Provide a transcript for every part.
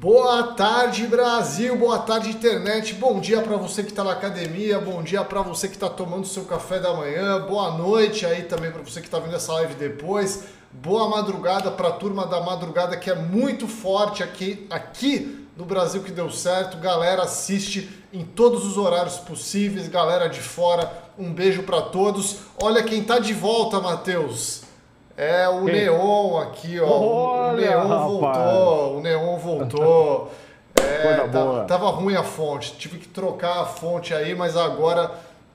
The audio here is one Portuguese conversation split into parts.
Boa tarde, Brasil. Boa tarde, internet. Bom dia para você que está na academia. Bom dia para você que está tomando seu café da manhã. Boa noite aí também para você que está vendo essa live depois. Boa madrugada para a turma da madrugada que é muito forte aqui, aqui no Brasil que deu certo. Galera, assiste em todos os horários possíveis. Galera de fora, um beijo para todos. Olha quem tá de volta, Matheus. É o Quem? Neon aqui, ó. Olha, o Neon rapaz. voltou, o Neon voltou. É, tá, tava ruim a fonte, tive que trocar a fonte aí, mas agora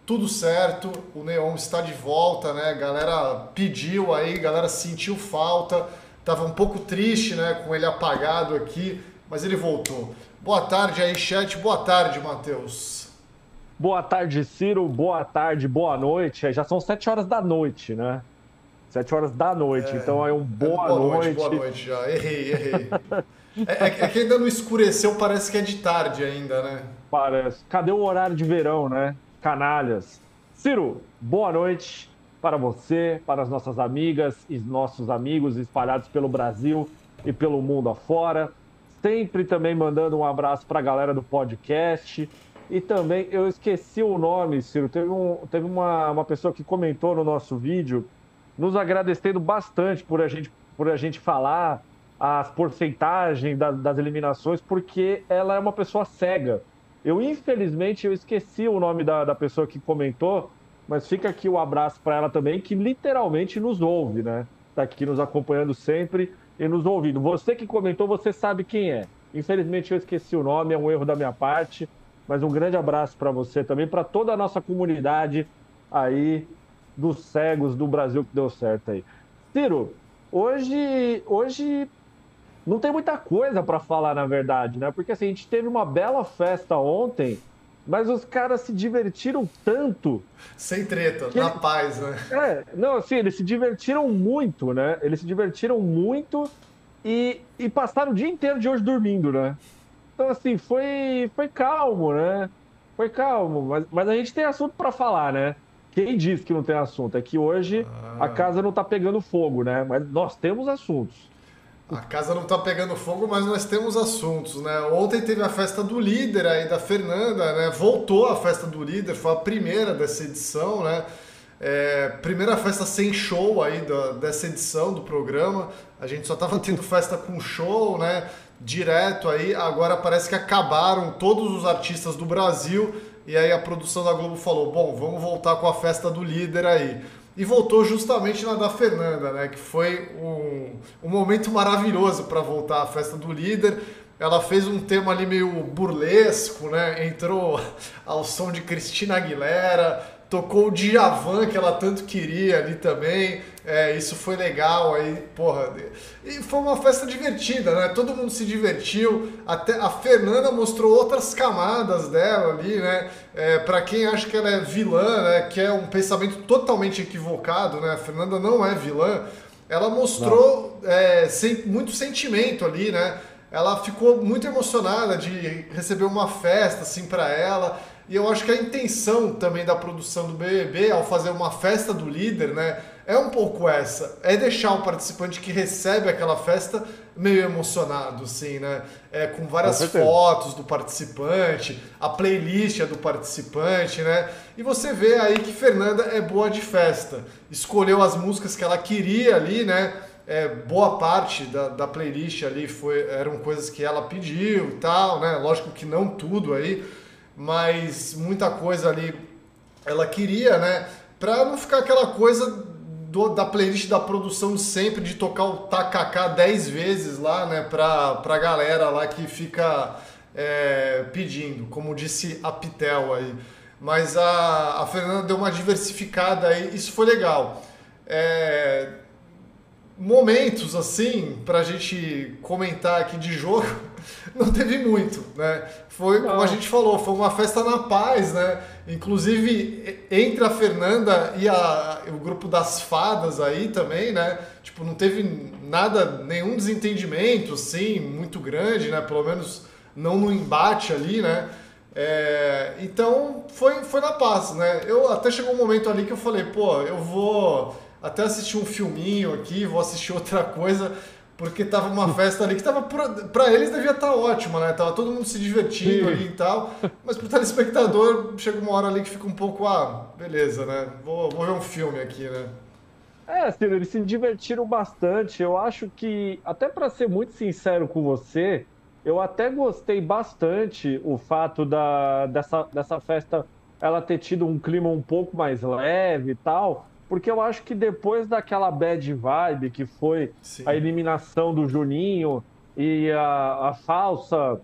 tudo certo. O Neon está de volta, né? Galera pediu aí, galera sentiu falta. Tava um pouco triste, né, com ele apagado aqui, mas ele voltou. Boa tarde aí, chat. Boa tarde, Matheus. Boa tarde, Ciro. Boa tarde, boa noite. Já são sete horas da noite, né? Sete horas da noite. É, então é um boa, é boa noite. Boa noite já. Errei, errei. é, é, que ainda não escureceu, parece que é de tarde ainda, né? Parece. Cadê o horário de verão, né? Canalhas. Ciro, boa noite para você, para as nossas amigas e nossos amigos espalhados pelo Brasil e pelo mundo afora. Sempre também mandando um abraço para a galera do podcast. E também, eu esqueci o nome, Ciro. Teve, um, teve uma, uma pessoa que comentou no nosso vídeo nos agradecendo bastante por a gente, por a gente falar as porcentagens das, das eliminações, porque ela é uma pessoa cega. Eu, infelizmente, eu esqueci o nome da, da pessoa que comentou, mas fica aqui o um abraço para ela também, que literalmente nos ouve, né? Está aqui nos acompanhando sempre e nos ouvindo. Você que comentou, você sabe quem é. Infelizmente, eu esqueci o nome, é um erro da minha parte, mas um grande abraço para você também, para toda a nossa comunidade aí dos cegos do Brasil que deu certo aí. Ciro, hoje, hoje não tem muita coisa para falar, na verdade, né? Porque assim, a gente teve uma bela festa ontem, mas os caras se divertiram tanto. Sem treta, na paz, né? É, não, assim, eles se divertiram muito, né? Eles se divertiram muito e, e passaram o dia inteiro de hoje dormindo, né? Então, assim, foi, foi calmo, né? Foi calmo, mas, mas a gente tem assunto para falar, né? Quem diz que não tem assunto? É que hoje ah. a casa não está pegando fogo, né? Mas nós temos assuntos. A casa não está pegando fogo, mas nós temos assuntos, né? Ontem teve a festa do líder aí da Fernanda, né? Voltou a festa do líder, foi a primeira dessa edição, né? É, primeira festa sem show aí da, dessa edição do programa. A gente só estava tendo festa com show, né? Direto aí. Agora parece que acabaram todos os artistas do Brasil e aí a produção da Globo falou: bom, vamos voltar com a festa do líder aí. E voltou justamente na da Fernanda, né? Que foi um, um momento maravilhoso para voltar à festa do líder. Ela fez um tema ali meio burlesco, né? Entrou ao som de Cristina Aguilera, tocou o Djavan que ela tanto queria ali também. É, isso foi legal aí, porra. E foi uma festa divertida, né? Todo mundo se divertiu. Até a Fernanda mostrou outras camadas dela ali, né? É, para quem acha que ela é vilã, né? Que é um pensamento totalmente equivocado, né? A Fernanda não é vilã. Ela mostrou é, sem, muito sentimento ali, né? Ela ficou muito emocionada de receber uma festa assim para ela. E eu acho que a intenção também da produção do BBB, ao fazer uma festa do líder, né, é um pouco essa. É deixar o participante que recebe aquela festa meio emocionado, assim, né? É, com várias com fotos do participante, a playlist é do participante, né? E você vê aí que Fernanda é boa de festa. Escolheu as músicas que ela queria ali, né? É, boa parte da, da playlist ali foi, eram coisas que ela pediu e tal, né? Lógico que não tudo aí mas muita coisa ali ela queria, né? Pra não ficar aquela coisa do, da playlist da produção sempre de tocar o tacacá 10 vezes lá, né? Pra, pra galera lá que fica é, pedindo, como disse a Pitel aí. Mas a, a Fernanda deu uma diversificada aí, isso foi legal. É, momentos assim, pra gente comentar aqui de jogo não teve muito, né? Foi, não. como a gente falou, foi uma festa na paz, né? Inclusive, entre a Fernanda e a, o grupo das fadas aí também, né? Tipo, não teve nada, nenhum desentendimento, assim, muito grande, né? Pelo menos não no embate ali, né? É, então, foi, foi na paz, né? Eu até chegou um momento ali que eu falei, pô, eu vou até assistir um filminho aqui, vou assistir outra coisa, porque tava uma festa ali que tava para eles devia estar tá ótima, né? Tava todo mundo se divertindo Sim. ali e tal, mas pro telespectador chega uma hora ali que fica um pouco, ah, beleza, né? Vou, vou ver um filme aqui, né? É, Ciro, eles se divertiram bastante. Eu acho que, até para ser muito sincero com você, eu até gostei bastante o fato da, dessa, dessa festa ela ter tido um clima um pouco mais leve e tal, porque eu acho que depois daquela bad vibe que foi Sim. a eliminação do Juninho e a, a falsa,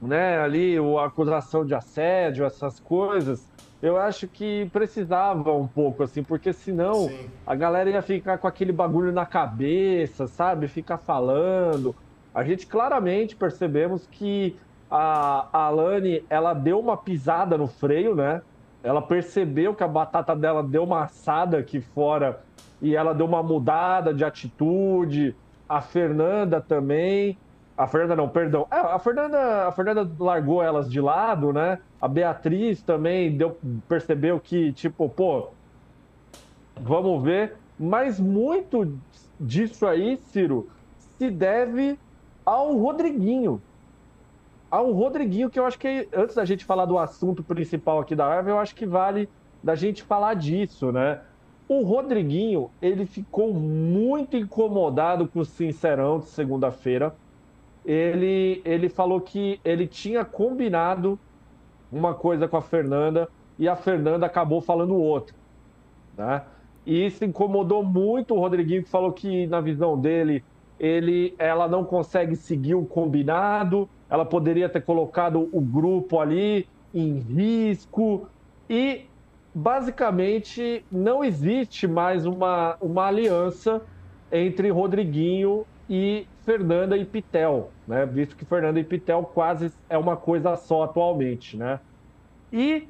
né, ali, a acusação de assédio, essas coisas, eu acho que precisava um pouco, assim, porque senão Sim. a galera ia ficar com aquele bagulho na cabeça, sabe? Ficar falando. A gente claramente percebemos que a, a Alane, ela deu uma pisada no freio, né? Ela percebeu que a batata dela deu uma assada aqui fora e ela deu uma mudada de atitude. A Fernanda também. A Fernanda não, perdão. É, a Fernanda, a Fernanda largou elas de lado, né? A Beatriz também deu, percebeu que, tipo, pô, vamos ver. Mas muito disso aí, Ciro, se deve ao Rodriguinho ao Rodriguinho, que eu acho que antes da gente falar do assunto principal aqui da live, eu acho que vale da gente falar disso, né? O Rodriguinho, ele ficou muito incomodado com o Sincerão de segunda-feira. Ele, ele falou que ele tinha combinado uma coisa com a Fernanda e a Fernanda acabou falando outra, né? E isso incomodou muito o Rodriguinho, que falou que, na visão dele, ele, ela não consegue seguir o combinado, ela poderia ter colocado o grupo ali em risco e basicamente não existe mais uma, uma aliança entre Rodriguinho e Fernanda e Pitel, né? Visto que Fernanda e Pitel quase é uma coisa só atualmente, né? E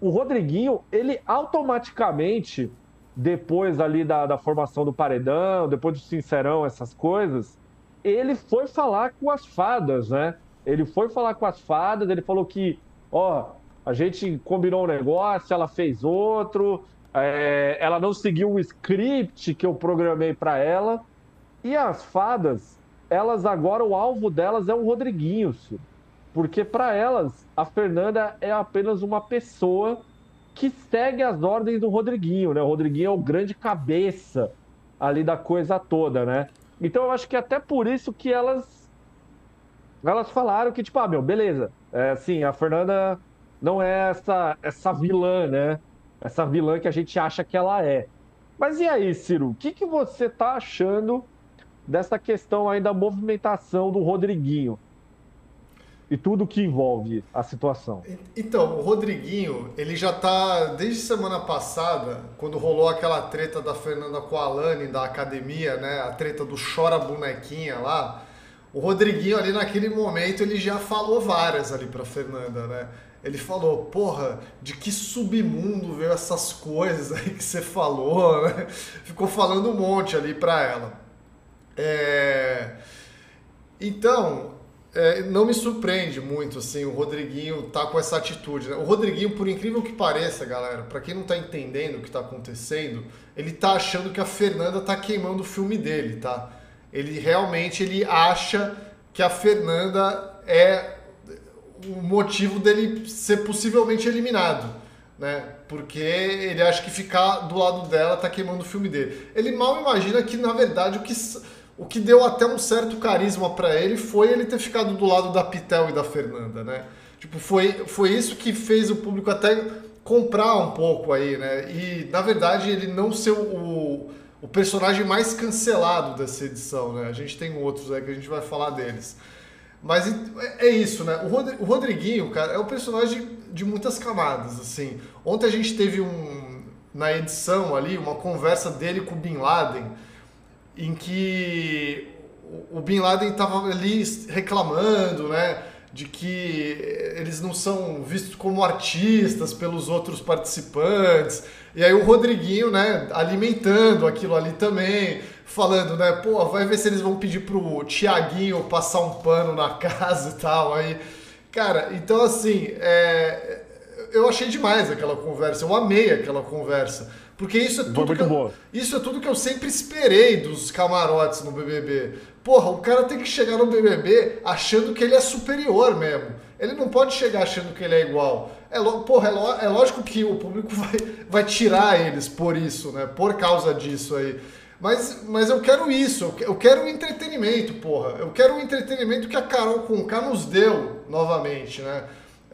o Rodriguinho, ele automaticamente, depois ali da, da formação do paredão, depois do Sincerão, essas coisas, ele foi falar com as fadas, né? Ele foi falar com as fadas, ele falou que, ó, a gente combinou um negócio, ela fez outro, é, ela não seguiu o script que eu programei para ela. E as fadas, elas agora, o alvo delas é o Rodriguinho, porque para elas, a Fernanda é apenas uma pessoa que segue as ordens do Rodriguinho, né? O Rodriguinho é o grande cabeça ali da coisa toda, né? Então eu acho que até por isso que elas elas falaram que, tipo, ah, meu, beleza. É, assim, a Fernanda não é essa, essa vilã, né? Essa vilã que a gente acha que ela é. Mas e aí, Ciro? O que, que você tá achando dessa questão aí da movimentação do Rodriguinho? E tudo que envolve a situação. Então, o Rodriguinho, ele já tá desde semana passada, quando rolou aquela treta da Fernanda com a Alane da academia, né? A treta do chora bonequinha lá o Rodriguinho ali naquele momento ele já falou várias ali para Fernanda, né? Ele falou, porra, de que submundo veio essas coisas aí que você falou, né? Ficou falando um monte ali para ela. É... Então, é, não me surpreende muito assim o Rodriguinho tá com essa atitude. Né? O Rodriguinho, por incrível que pareça, galera, para quem não tá entendendo o que tá acontecendo, ele tá achando que a Fernanda tá queimando o filme dele, tá? Ele realmente ele acha que a Fernanda é o motivo dele ser possivelmente eliminado, né? Porque ele acha que ficar do lado dela tá queimando o filme dele. Ele mal imagina que na verdade o que o que deu até um certo carisma para ele foi ele ter ficado do lado da Pitel e da Fernanda, né? Tipo, foi, foi isso que fez o público até comprar um pouco aí, né? E na verdade ele não ser o, o personagem mais cancelado dessa edição, né? A gente tem outros aí que a gente vai falar deles. Mas é isso, né? O Rodriguinho, cara, é um personagem de muitas camadas, assim. Ontem a gente teve um na edição ali uma conversa dele com o Bin Laden, em que o Bin Laden estava ali reclamando, né? De que eles não são vistos como artistas pelos outros participantes. E aí o Rodriguinho, né, alimentando aquilo ali também, falando, né, pô, vai ver se eles vão pedir pro Tiaguinho passar um pano na casa e tal. Aí, cara, então assim, é, eu achei demais aquela conversa, eu amei aquela conversa. Porque isso é tudo, que eu, isso é tudo que eu sempre esperei dos camarotes no BBB. Porra, o cara tem que chegar no BBB achando que ele é superior mesmo. Ele não pode chegar achando que ele é igual. É, porra, é, é lógico que o público vai, vai tirar eles por isso, né? Por causa disso aí. Mas, mas eu quero isso, eu quero entretenimento, porra. Eu quero o entretenimento que a Carol Conká nos deu novamente, né?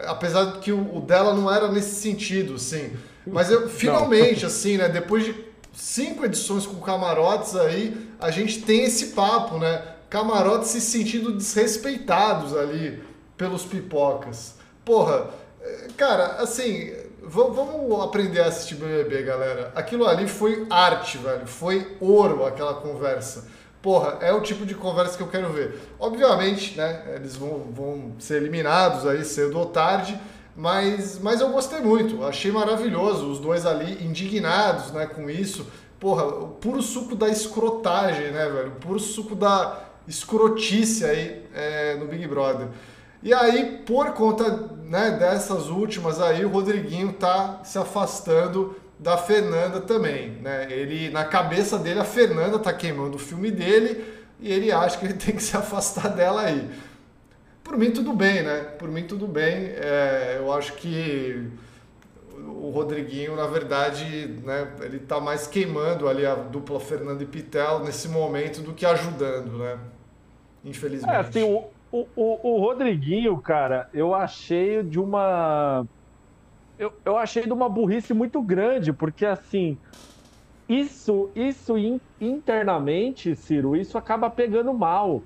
Apesar de que o, o dela não era nesse sentido, sim. Mas eu, finalmente, assim, né? Depois de cinco edições com camarotes aí, a gente tem esse papo, né? Camarotes se sentindo desrespeitados ali pelos pipocas. Porra, eh, cara, assim, vamos aprender a assistir BBB, galera. Aquilo ali foi arte, velho. Foi ouro aquela conversa. Porra, é o tipo de conversa que eu quero ver. Obviamente, né? Eles vão, vão ser eliminados aí cedo ou tarde. Mas, mas eu gostei muito, achei maravilhoso. Os dois ali indignados né, com isso. Porra, o puro suco da escrotagem, né, velho? O puro suco da escrotice aí é, no Big Brother. E aí, por conta né, dessas últimas aí, o Rodriguinho tá se afastando da Fernanda também, né? Ele, na cabeça dele, a Fernanda tá queimando o filme dele e ele acha que ele tem que se afastar dela aí. Por mim, tudo bem, né? Por mim, tudo bem. É, eu acho que o Rodriguinho, na verdade, né, ele tá mais queimando ali a dupla Fernanda e Pitel nesse momento do que ajudando, né? Infelizmente. É, assim, o, o, o, Rodriguinho, cara, eu achei de uma. Eu, eu achei de uma burrice muito grande, porque assim. Isso, isso internamente, Ciro, isso acaba pegando mal.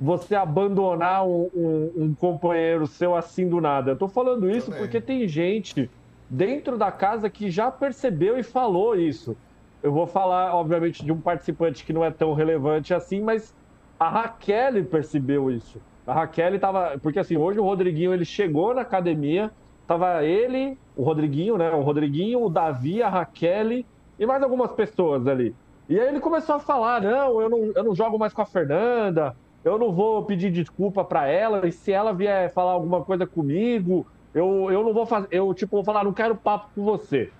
Você abandonar um, um, um companheiro seu assim do nada. Eu tô falando isso Também. porque tem gente dentro da casa que já percebeu e falou isso. Eu vou falar, obviamente, de um participante que não é tão relevante assim, mas a Raquel percebeu isso. A Raquel estava. Porque assim, hoje o Rodriguinho ele chegou na academia, tava ele, o Rodriguinho, né? O Rodriguinho, o Davi, a Raquel e mais algumas pessoas ali. E aí ele começou a falar: não, eu não, eu não jogo mais com a Fernanda, eu não vou pedir desculpa para ela, e se ela vier falar alguma coisa comigo, eu, eu não vou fazer. Eu, tipo, vou falar, não quero papo com você.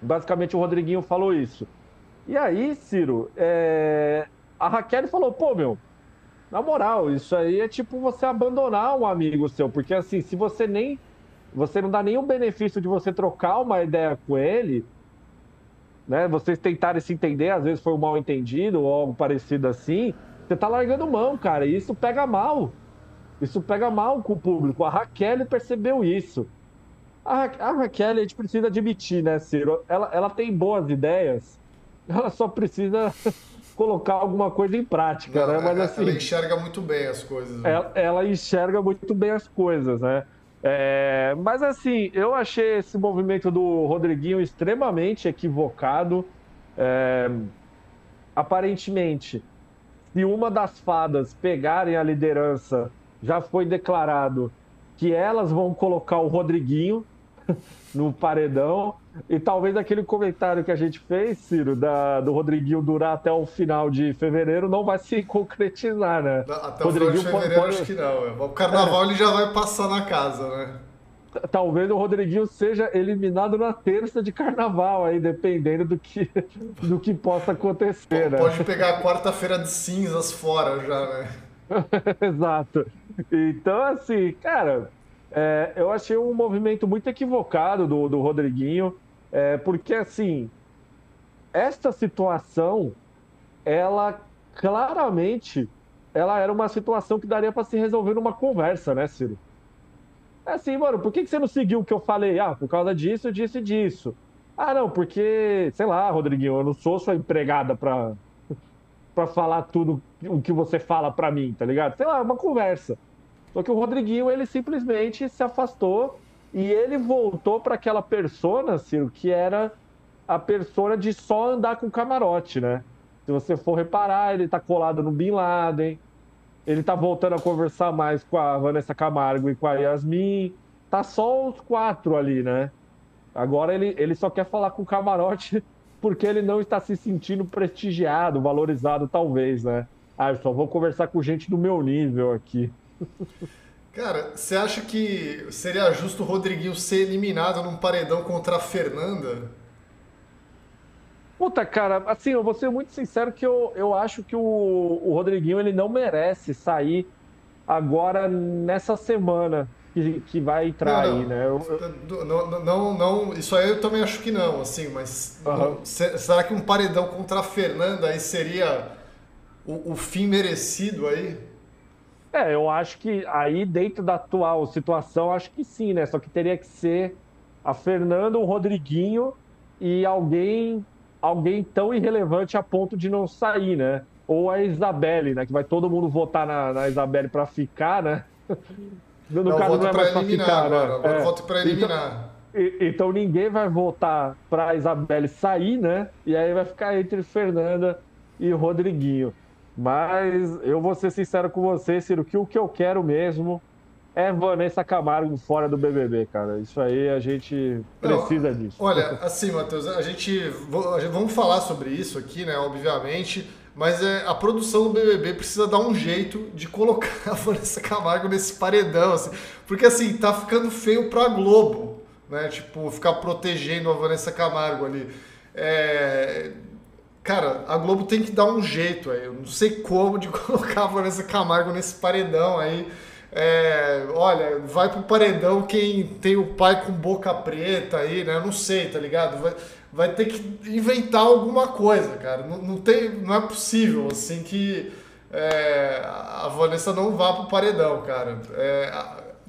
Basicamente o Rodriguinho falou isso. E aí, Ciro, é a Raquel falou, pô, meu, na moral, isso aí é tipo você abandonar um amigo seu, porque assim, se você nem. Você não dá nenhum benefício de você trocar uma ideia com ele, né? Vocês tentarem se entender, às vezes foi um mal entendido ou algo parecido assim, você tá largando mão, cara, e isso pega mal. Isso pega mal com o público. A Raquel percebeu isso. A, Ra a Raquel, a gente precisa admitir, né, Ciro? Ela, ela tem boas ideias, ela só precisa colocar alguma coisa em prática, Não, né? Mas assim, ela enxerga muito bem as coisas. Né? Ela, ela, enxerga muito bem as coisas, né? É, mas assim, eu achei esse movimento do Rodriguinho extremamente equivocado. É, aparentemente, se uma das fadas pegarem a liderança, já foi declarado que elas vão colocar o Rodriguinho no paredão. E talvez aquele comentário que a gente fez, Ciro, da, do Rodriguinho durar até o final de fevereiro não vai se concretizar, né? Até o final de fevereiro pode... acho que não. O carnaval é. ele já vai passar na casa, né? Talvez o Rodriguinho seja eliminado na terça de carnaval, aí, dependendo do que, do que possa acontecer. Né? Pode pegar a quarta-feira de cinzas fora já, né? Exato. Então, assim, cara, é, eu achei um movimento muito equivocado do, do Rodriguinho, é, porque assim, esta situação, ela claramente, ela era uma situação que daria para se resolver numa conversa, né, Ciro? É assim, mano, por que, que você não seguiu o que eu falei? Ah, por causa disso, disso e disso. Ah, não, porque, sei lá, Rodriguinho, eu não sou sua empregada pra, pra falar tudo o que você fala pra mim, tá ligado? Sei lá, uma conversa. Só que o Rodriguinho, ele simplesmente se afastou e ele voltou para aquela persona, Ciro, que era a persona de só andar com camarote, né? Se você for reparar, ele tá colado no Bin Laden, ele tá voltando a conversar mais com a Vanessa Camargo e com a Yasmin. Tá só os quatro ali, né? Agora ele, ele só quer falar com o camarote porque ele não está se sentindo prestigiado, valorizado, talvez, né? Ah, eu só vou conversar com gente do meu nível aqui. Cara, você acha que seria justo o Rodriguinho ser eliminado num paredão contra a Fernanda? Puta, cara, assim, eu vou ser muito sincero que eu, eu acho que o, o Rodriguinho ele não merece sair agora nessa semana que, que vai entrar não, não. aí, né? Eu, não, não, não, isso aí eu também acho que não, assim, mas uhum. será que um paredão contra a Fernanda aí seria o, o fim merecido aí? É, eu acho que aí dentro da atual situação, acho que sim, né? Só que teria que ser a Fernanda, o Rodriguinho e alguém alguém tão irrelevante a ponto de não sair, né? Ou a Isabelle, né? Que vai todo mundo votar na, na Isabelle para ficar, né? No não, caso, não é mais pra ficar, agora, né? Agora é. voto para eliminar. Então, então, ninguém vai votar para Isabelle sair, né? E aí vai ficar entre Fernanda e Rodriguinho. Mas eu vou ser sincero com você, Ciro, que o que eu quero mesmo é Vanessa Camargo fora do BBB, cara. Isso aí a gente precisa Não, disso. Olha, assim, Matheus, a gente, vamos falar sobre isso aqui, né? Obviamente, mas é, a produção do BBB precisa dar um jeito de colocar a Vanessa Camargo nesse paredão, assim, porque assim tá ficando feio para Globo, né? Tipo, ficar protegendo a Vanessa Camargo ali. É, Cara, a Globo tem que dar um jeito aí. Eu não sei como de colocar a Vanessa Camargo nesse paredão aí. É, olha, vai pro paredão quem tem o pai com boca preta aí, né? Eu não sei, tá ligado? Vai, vai ter que inventar alguma coisa, cara. Não, não, tem, não é possível, assim, que é, a Vanessa não vá pro paredão, cara. É,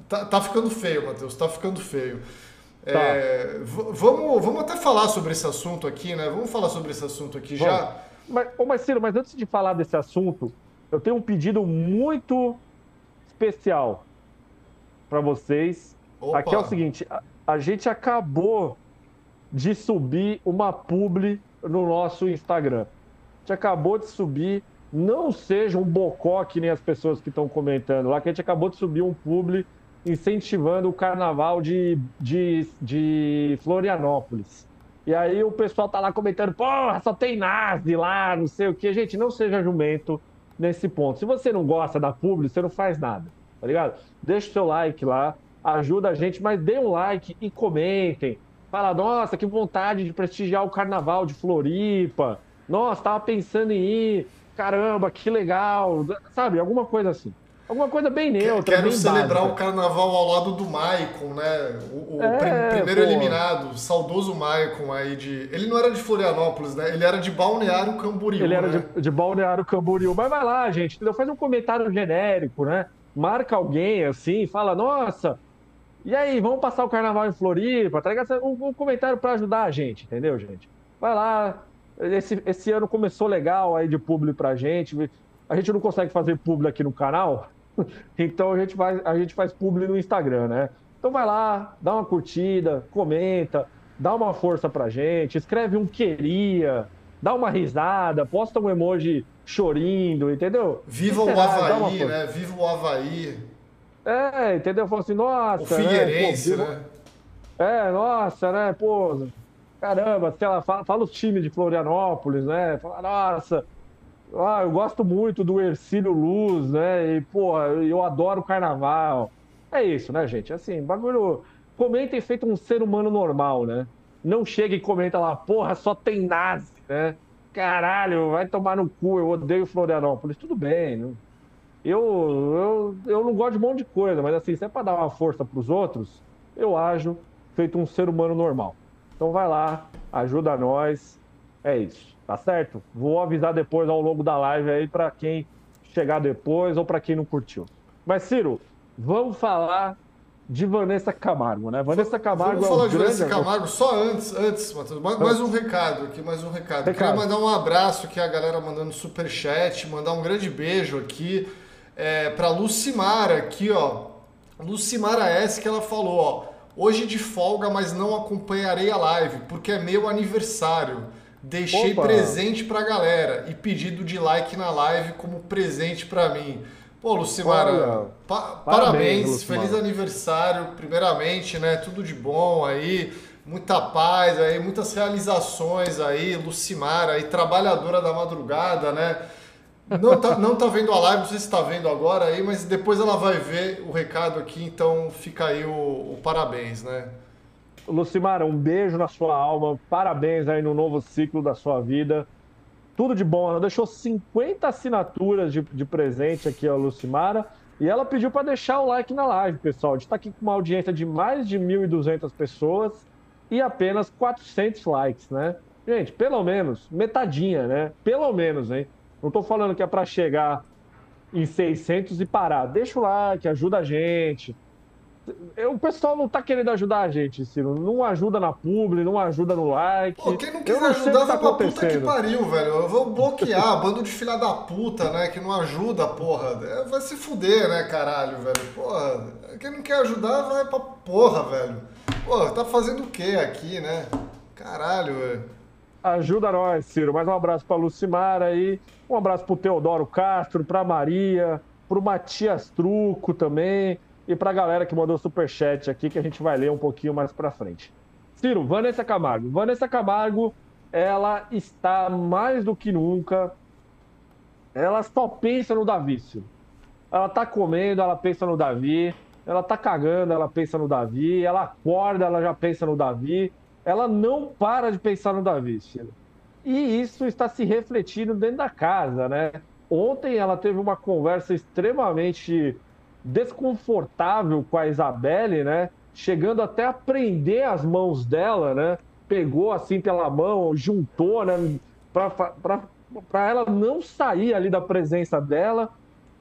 tá, tá ficando feio, Matheus, tá ficando feio. Tá. É, vamos, vamos até falar sobre esse assunto aqui, né? Vamos falar sobre esse assunto aqui vamos. já. Mas, ô Marcelo, mas antes de falar desse assunto, eu tenho um pedido muito especial para vocês. Opa. Aqui é o seguinte: a, a, gente acabou de subir uma publi no nosso Instagram. A gente acabou de subir. Não seja um bocó que nem as pessoas que estão comentando lá, que a gente acabou de subir um publi incentivando o carnaval de, de, de Florianópolis. E aí o pessoal tá lá comentando, porra, só tem nazi lá, não sei o que. Gente, não seja jumento nesse ponto. Se você não gosta da publi, você não faz nada, tá ligado? Deixa o seu like lá, ajuda a gente, mas dê um like e comentem. Fala, nossa, que vontade de prestigiar o carnaval de Floripa. Nossa, tava pensando em ir. Caramba, que legal. Sabe, alguma coisa assim. Alguma coisa bem neutra. Quero bem celebrar básica. o carnaval ao lado do Maicon, né? O, o é, primeiro pô. eliminado, o saudoso Maicon aí de. Ele não era de Florianópolis, né? Ele era de Balneário Camboriú. Ele era né? de, de Balneário Camboriú. Mas vai lá, gente, entendeu? Faz um comentário genérico, né? Marca alguém assim, fala, nossa. E aí, vamos passar o carnaval em Floripa, tá ligado? Um, um comentário para ajudar a gente, entendeu, gente? Vai lá. Esse, esse ano começou legal aí de público pra gente. A gente não consegue fazer público aqui no canal, Então a gente, faz, a gente faz publi no Instagram, né? Então vai lá, dá uma curtida, comenta, dá uma força pra gente, escreve um queria, dá uma risada, posta um emoji chorindo, entendeu? Viva o Havaí, né? Viva o Havaí. É, entendeu? Fala assim, nossa. O Figueirense, né? Pô, né? É, nossa, né? Pô, caramba, sei lá, fala, fala os times de Florianópolis, né? Fala, nossa, ah, eu gosto muito do Ercílio Luz, né? E, pô, eu adoro carnaval. É isso, né, gente? Assim, bagulho. Comentem feito um ser humano normal, né? Não chega e comenta lá, porra, só tem nazi, né? Caralho, vai tomar no cu, eu odeio Florianópolis. Tudo bem, não... eu, eu, eu não gosto de um monte de coisa, mas assim, se é pra dar uma força pros outros, eu ajo feito um ser humano normal. Então vai lá, ajuda nós, é isso tá certo? Vou avisar depois ao longo da live aí para quem chegar depois ou para quem não curtiu. Mas, Ciro, vamos falar de Vanessa Camargo, né? Vanessa Camargo Vamos é falar de Vanessa Camargo só antes, antes, Matheus. Mais, mais, um recado aqui, mais um recado. recado. Queria mandar um abraço aqui a galera mandando super chat, mandar um grande beijo aqui é, para Lucimara aqui, ó. Lucimara S que ela falou, ó. Hoje de folga, mas não acompanharei a live porque é meu aniversário. Deixei Opa. presente pra galera e pedido de like na live como presente pra mim. Pô, Lucimara, pa parabéns, parabéns Lucimara. feliz aniversário, primeiramente, né? Tudo de bom aí, muita paz aí, muitas realizações aí, Lucimara aí, trabalhadora da madrugada, né? Não tá, não tá vendo a live, não sei se está vendo agora aí, mas depois ela vai ver o recado aqui, então fica aí o, o parabéns, né? Lucimara, um beijo na sua alma, parabéns aí no novo ciclo da sua vida. Tudo de bom. Ela deixou 50 assinaturas de, de presente aqui a Lucimara. E ela pediu para deixar o like na live, pessoal. A gente está aqui com uma audiência de mais de 1.200 pessoas e apenas 400 likes, né? Gente, pelo menos, metadinha, né? Pelo menos, hein? Não estou falando que é para chegar em 600 e parar. Deixa o like, ajuda a gente o pessoal não tá querendo ajudar a gente, Ciro. Não ajuda na publi, não ajuda no like. Pô, quem não quiser não ajudar, tá vai pra puta que pariu, velho. Eu vou bloquear, bando de filha da puta, né? Que não ajuda, porra. É, vai se fuder, né, caralho, velho. Porra, quem não quer ajudar, vai pra porra, velho. Porra, tá fazendo o que aqui, né? Caralho, velho. Ajuda nós, Ciro. Mais um abraço pra Lucimara aí. Um abraço pro Teodoro Castro, pra Maria, pro Matias Truco também e para a galera que mandou superchat aqui, que a gente vai ler um pouquinho mais para frente. Ciro, Vanessa Camargo. Vanessa Camargo, ela está mais do que nunca. Ela só pensa no Davi, Ciro. Ela tá comendo, ela pensa no Davi. Ela tá cagando, ela pensa no Davi. Ela acorda, ela já pensa no Davi. Ela não para de pensar no Davi, Ciro. E isso está se refletindo dentro da casa, né? Ontem ela teve uma conversa extremamente desconfortável com a Isabelle, né? Chegando até a prender as mãos dela, né? Pegou assim pela mão, juntou, né? Para ela não sair ali da presença dela.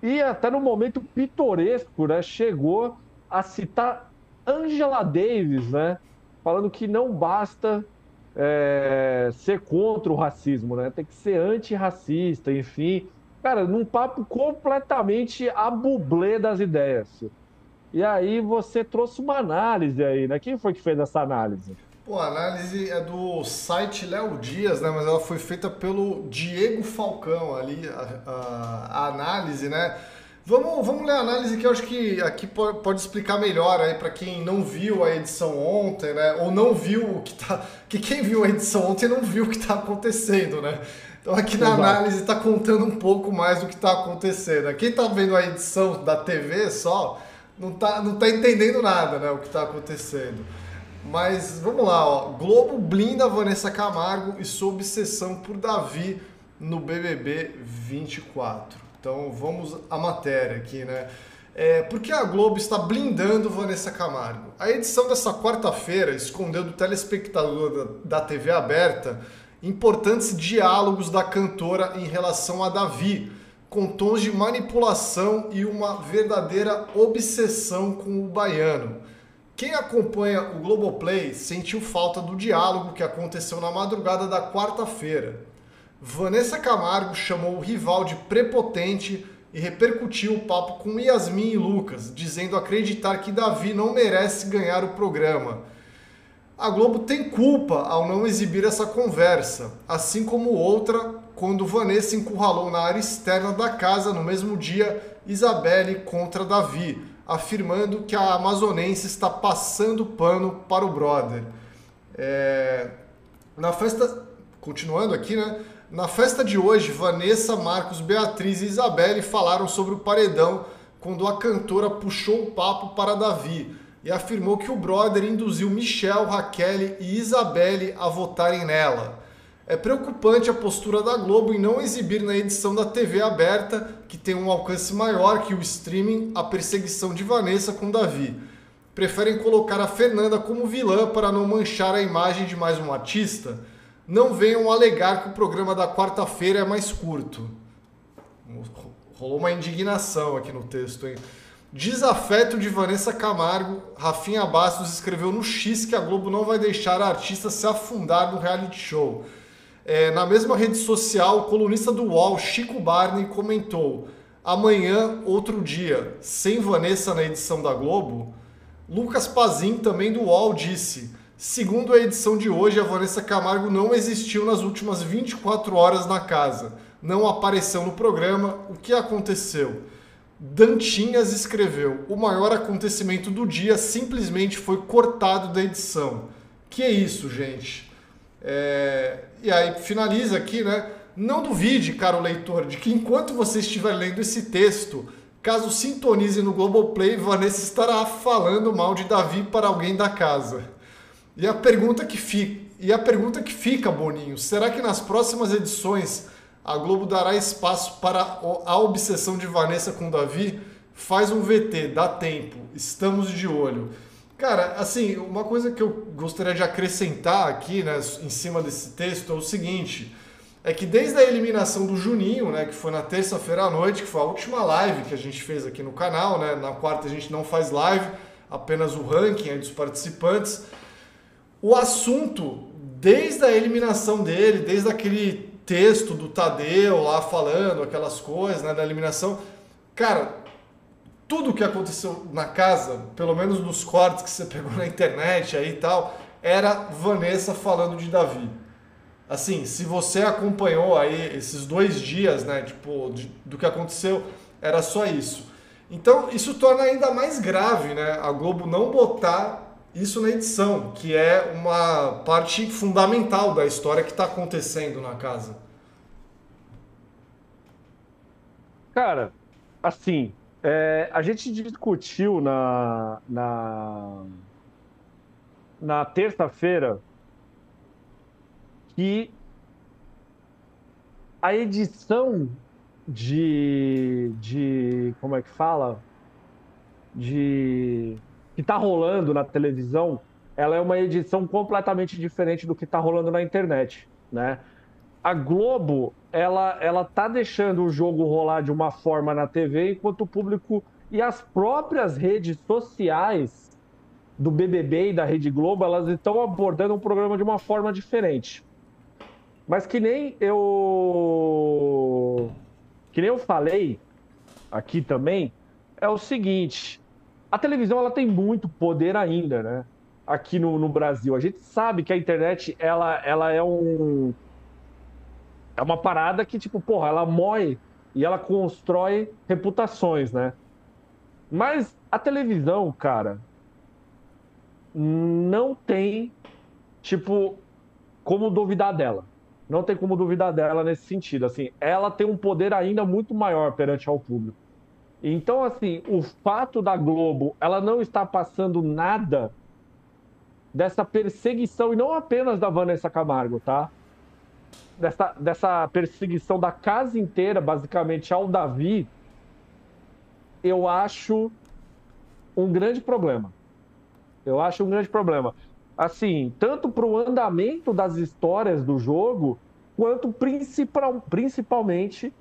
E até no momento pitoresco, né? Chegou a citar Angela Davis, né? Falando que não basta é, ser contra o racismo, né? Tem que ser antirracista, enfim cara, num papo completamente a bublê das ideias. E aí você trouxe uma análise aí, né? Quem foi que fez essa análise? Pô, a análise é do site Léo Dias, né? Mas ela foi feita pelo Diego Falcão ali, a, a, a análise, né? Vamos, vamos ler a análise que eu acho que aqui pode explicar melhor aí para quem não viu a edição ontem, né? Ou não viu o que tá. Que quem viu a edição ontem não viu o que está acontecendo, né? Então aqui na Exato. análise está contando um pouco mais do que está acontecendo. Quem está vendo a edição da TV só não está não tá entendendo nada, né? O que está acontecendo. Mas vamos lá, ó. Globo blinda Vanessa Camargo e sua obsessão por Davi no BBB 24. Então vamos à matéria aqui, né? É, por que a Globo está blindando Vanessa Camargo? A edição dessa quarta-feira escondeu do telespectador da, da TV aberta importantes diálogos da cantora em relação a Davi, com tons de manipulação e uma verdadeira obsessão com o baiano. Quem acompanha o Globoplay sentiu falta do diálogo que aconteceu na madrugada da quarta-feira. Vanessa Camargo chamou o rival de prepotente e repercutiu o papo com Yasmin e Lucas, dizendo acreditar que Davi não merece ganhar o programa a Globo tem culpa ao não exibir essa conversa, assim como outra quando Vanessa encurralou na área externa da casa no mesmo dia Isabelle contra Davi, afirmando que a amazonense está passando pano para o brother. É... Na festa, continuando aqui, né? Na festa de hoje, Vanessa, Marcos, Beatriz e Isabelle falaram sobre o paredão quando a cantora puxou o papo para Davi e afirmou que o brother induziu Michel, Raquel e Isabelle a votarem nela. É preocupante a postura da Globo em não exibir na edição da TV aberta, que tem um alcance maior que o streaming, a perseguição de Vanessa com Davi. Preferem colocar a Fernanda como vilã para não manchar a imagem de mais um artista? Não venham alegar que o programa da quarta-feira é mais curto. Rolou uma indignação aqui no texto, hein? Desafeto de Vanessa Camargo, Rafinha Bastos escreveu no X que a Globo não vai deixar a artista se afundar no reality show. É, na mesma rede social, o colunista do UOL, Chico Barney, comentou: Amanhã, outro dia, sem Vanessa na edição da Globo. Lucas Pazin, também do UOL, disse: Segundo a edição de hoje, a Vanessa Camargo não existiu nas últimas 24 horas na casa. Não apareceu no programa. O que aconteceu? Dantinhas escreveu: O maior acontecimento do dia simplesmente foi cortado da edição. Que é isso, gente? É... E aí finaliza aqui, né? Não duvide, caro leitor, de que enquanto você estiver lendo esse texto, caso sintonize no Globoplay, Vanessa estará falando mal de Davi para alguém da casa. E a pergunta que fica, e a pergunta que fica, Boninho, será que nas próximas edições a Globo dará espaço para a obsessão de Vanessa com Davi? Faz um VT, dá tempo, estamos de olho. Cara, assim, uma coisa que eu gostaria de acrescentar aqui, né, em cima desse texto é o seguinte: é que desde a eliminação do Juninho, né, que foi na terça-feira à noite, que foi a última live que a gente fez aqui no canal, né, na quarta a gente não faz live, apenas o ranking dos participantes o assunto, desde a eliminação dele, desde aquele texto do Tadeu lá falando aquelas coisas, né, da eliminação, cara, tudo que aconteceu na casa, pelo menos nos cortes que você pegou na internet aí e tal, era Vanessa falando de Davi. Assim, se você acompanhou aí esses dois dias, né, tipo, de, do que aconteceu, era só isso. Então, isso torna ainda mais grave, né, a Globo não botar isso na edição, que é uma parte fundamental da história que está acontecendo na casa. Cara, assim, é, a gente discutiu na, na, na terça-feira que a edição de, de. Como é que fala? De que está rolando na televisão, ela é uma edição completamente diferente do que está rolando na internet, né? A Globo, ela, ela tá deixando o jogo rolar de uma forma na TV, enquanto o público e as próprias redes sociais do BBB e da Rede Globo, elas estão abordando o programa de uma forma diferente. Mas que nem eu que nem eu falei aqui também, é o seguinte, a televisão ela tem muito poder ainda, né? Aqui no, no Brasil. A gente sabe que a internet ela, ela é um. É uma parada que, tipo, porra, ela mói e ela constrói reputações, né? Mas a televisão, cara, não tem, tipo, como duvidar dela. Não tem como duvidar dela nesse sentido. Assim, ela tem um poder ainda muito maior perante ao público. Então, assim, o fato da Globo ela não está passando nada dessa perseguição, e não apenas da Vanessa Camargo, tá? Dessa, dessa perseguição da casa inteira, basicamente, ao Davi, eu acho um grande problema. Eu acho um grande problema. Assim, tanto para o andamento das histórias do jogo, quanto principal, principalmente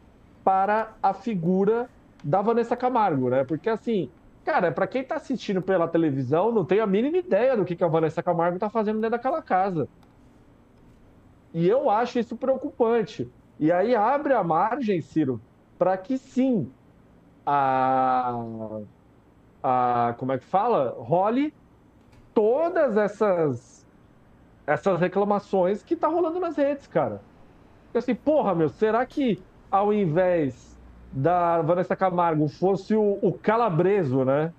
para a figura da Vanessa Camargo, né? Porque assim, cara, para quem tá assistindo pela televisão, não tem a mínima ideia do que, que a Vanessa Camargo tá fazendo dentro daquela casa. E eu acho isso preocupante. E aí abre a margem, Ciro, para que sim a, a como é que fala? Role todas essas essas reclamações que tá rolando nas redes, cara. Assim, porra, meu, será que ao invés da Vanessa Camargo fosse o, o Calabreso, né?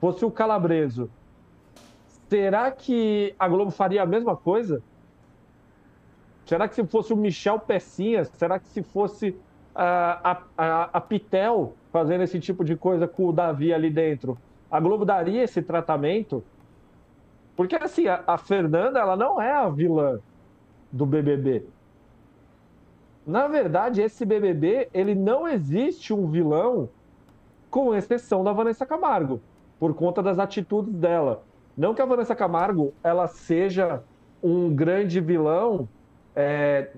Fosse o Calabreso, será que a Globo faria a mesma coisa? Será que se fosse o Michel Pecinha, será que se fosse a, a, a Pitel fazendo esse tipo de coisa com o Davi ali dentro, a Globo daria esse tratamento? Porque assim, a, a Fernanda, ela não é a vilã do BBB. Na verdade, esse BBB, ele não existe um vilão, com exceção da Vanessa Camargo, por conta das atitudes dela. Não que a Vanessa Camargo ela seja um grande vilão, é,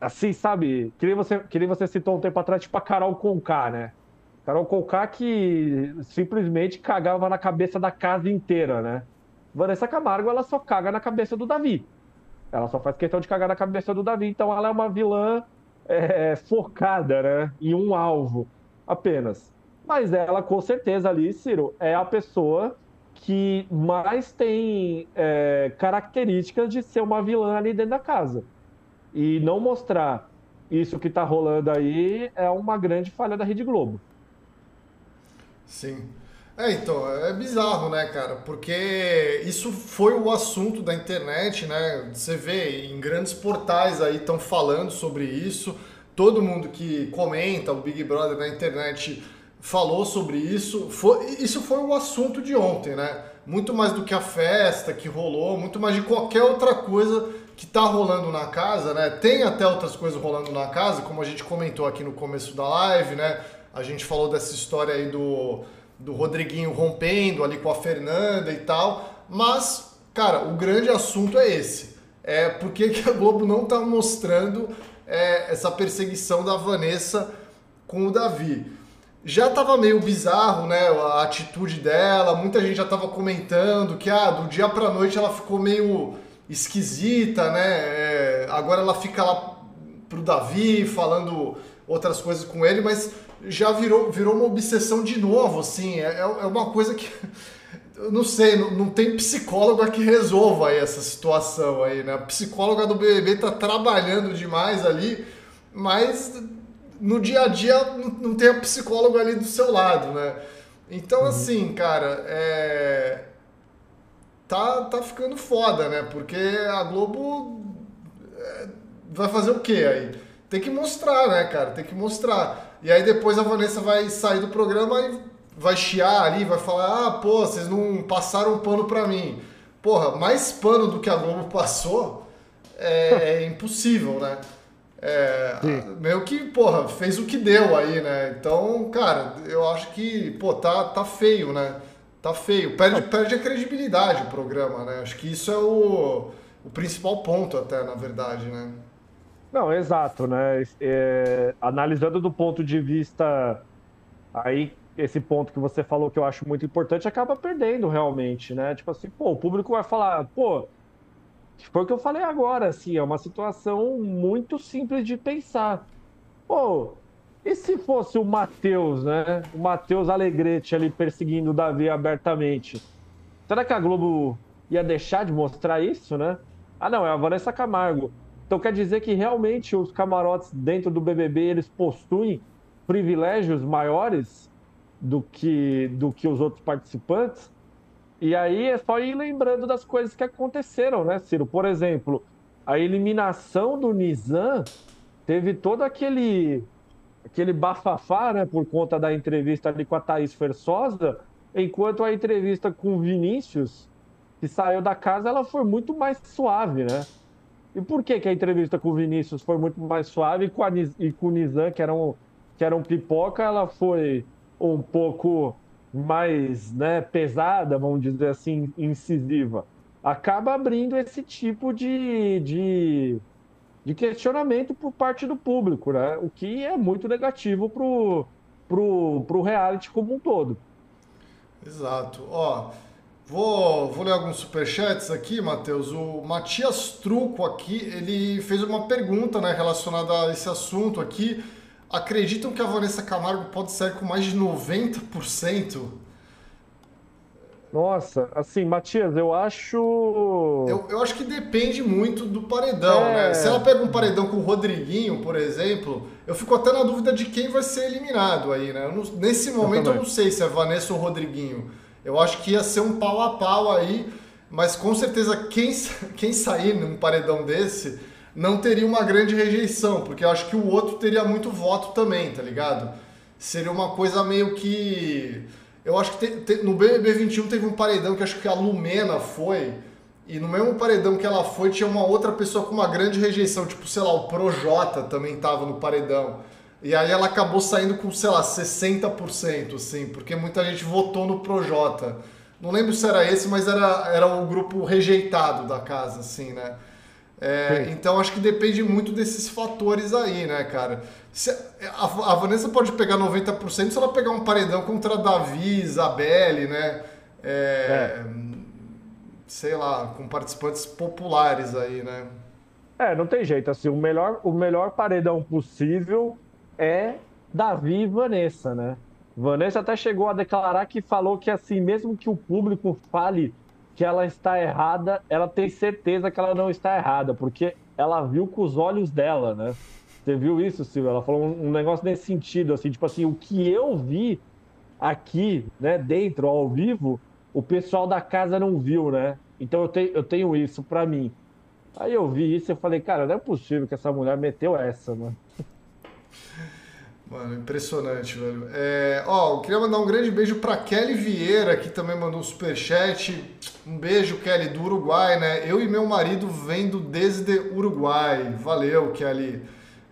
assim, sabe? Que nem, você, que nem você citou um tempo atrás, tipo a Carol Conká, né? Carol Conká que simplesmente cagava na cabeça da casa inteira, né? Vanessa Camargo, ela só caga na cabeça do Davi. Ela só faz questão de cagar na cabeça do Davi. Então ela é uma vilã é, focada né, em um alvo apenas. Mas ela, com certeza, ali, Ciro, é a pessoa que mais tem é, características de ser uma vilã ali dentro da casa. E não mostrar isso que está rolando aí é uma grande falha da Rede Globo. Sim. É, então, é bizarro, né, cara? Porque isso foi o assunto da internet, né? Você vê em grandes portais aí estão falando sobre isso. Todo mundo que comenta o Big Brother na internet falou sobre isso. Foi, isso foi o assunto de ontem, né? Muito mais do que a festa que rolou, muito mais de qualquer outra coisa que tá rolando na casa, né? Tem até outras coisas rolando na casa, como a gente comentou aqui no começo da live, né? A gente falou dessa história aí do, do Rodriguinho rompendo ali com a Fernanda e tal. Mas, cara, o grande assunto é esse. É por que a Globo não tá mostrando é, essa perseguição da Vanessa com o Davi já estava meio bizarro, né, a atitude dela, muita gente já estava comentando que ah, do dia para noite ela ficou meio esquisita, né? É, agora ela fica lá pro Davi falando outras coisas com ele, mas já virou, virou uma obsessão de novo, assim, é, é, é uma coisa que eu não sei, não, não tem psicóloga que resolva essa situação aí, né? A psicóloga do BBB tá trabalhando demais ali, mas no dia a dia não tem a psicóloga ali do seu lado, né? Então, uhum. assim, cara, é... tá, tá ficando foda, né? Porque a Globo é... vai fazer o quê aí? Tem que mostrar, né, cara? Tem que mostrar. E aí depois a Vanessa vai sair do programa e vai chiar ali, vai falar: ah, pô, vocês não passaram pano pra mim. Porra, mais pano do que a Globo passou é, é impossível, né? É, meio que, porra, fez o que deu aí, né? Então, cara, eu acho que, pô, tá, tá feio, né? Tá feio. Perde, perde a credibilidade o programa, né? Acho que isso é o, o principal ponto, até, na verdade, né? Não, exato, né? É, analisando do ponto de vista aí, esse ponto que você falou que eu acho muito importante, acaba perdendo realmente, né? Tipo assim, pô, o público vai falar, pô, foi o que eu falei agora, assim, é uma situação muito simples de pensar. Pô, e se fosse o Matheus, né? O Matheus Alegrete ali perseguindo o Davi abertamente. Será que a Globo ia deixar de mostrar isso, né? Ah, não, é a Vanessa Camargo. Então quer dizer que realmente os camarotes dentro do BBB eles possuem privilégios maiores do que, do que os outros participantes? E aí é só ir lembrando das coisas que aconteceram, né, Ciro? Por exemplo, a eliminação do Nizam teve todo aquele aquele bafafá, né, por conta da entrevista ali com a Thaís Fersosa, enquanto a entrevista com o Vinícius, que saiu da casa, ela foi muito mais suave, né? E por que, que a entrevista com o Vinícius foi muito mais suave e com, a, e com o Nizam, que era, um, que era um pipoca, ela foi um pouco mais né, pesada, vamos dizer assim, incisiva, acaba abrindo esse tipo de, de, de questionamento por parte do público, né? o que é muito negativo para o pro, pro reality como um todo. Exato. Ó, vou, vou ler alguns superchats aqui, Matheus. O Matias Truco aqui, ele fez uma pergunta né, relacionada a esse assunto aqui acreditam que a Vanessa Camargo pode sair com mais de 90%? Nossa, assim, Matias, eu acho. Eu, eu acho que depende muito do paredão, é... né? Se ela pega um paredão com o Rodriguinho, por exemplo, eu fico até na dúvida de quem vai ser eliminado aí, né? Não, nesse momento eu, eu, não sei se é Vanessa ou Rodriguinho. Eu acho que ia ser um pau a pau aí, mas com certeza quem, quem sair num paredão desse não teria uma grande rejeição, porque eu acho que o outro teria muito voto também, tá ligado? Seria uma coisa meio que. Eu acho que te, te, no BBB 21 teve um paredão que acho que a Lumena foi, e no mesmo paredão que ela foi tinha uma outra pessoa com uma grande rejeição, tipo, sei lá, o Projota também tava no paredão. E aí ela acabou saindo com, sei lá, 60%, assim, porque muita gente votou no Projota. Não lembro se era esse, mas era, era o grupo rejeitado da casa, assim, né? É, então acho que depende muito desses fatores aí, né, cara? Se, a, a, Vanessa pode pegar 90% se ela pegar um paredão contra Davi, Isabelle, né? É, é. Sei lá, com participantes populares aí, né? É, não tem jeito. Assim, o melhor, o melhor paredão possível é Davi e Vanessa, né? Vanessa até chegou a declarar que falou que assim, mesmo que o público fale que ela está errada, ela tem certeza que ela não está errada, porque ela viu com os olhos dela, né? Você viu isso, Silvia? Ela falou um, negócio nesse sentido, assim, tipo assim, o que eu vi aqui, né, dentro, ao vivo, o pessoal da casa não viu, né? Então eu, te, eu tenho isso para mim. Aí eu vi isso e falei, cara, não é possível que essa mulher meteu essa, né? Mano, impressionante, velho. É, ó, eu queria mandar um grande beijo pra Kelly Vieira, que também mandou um superchat. Um beijo, Kelly, do Uruguai, né? Eu e meu marido vendo desde Uruguai. Valeu, Kelly.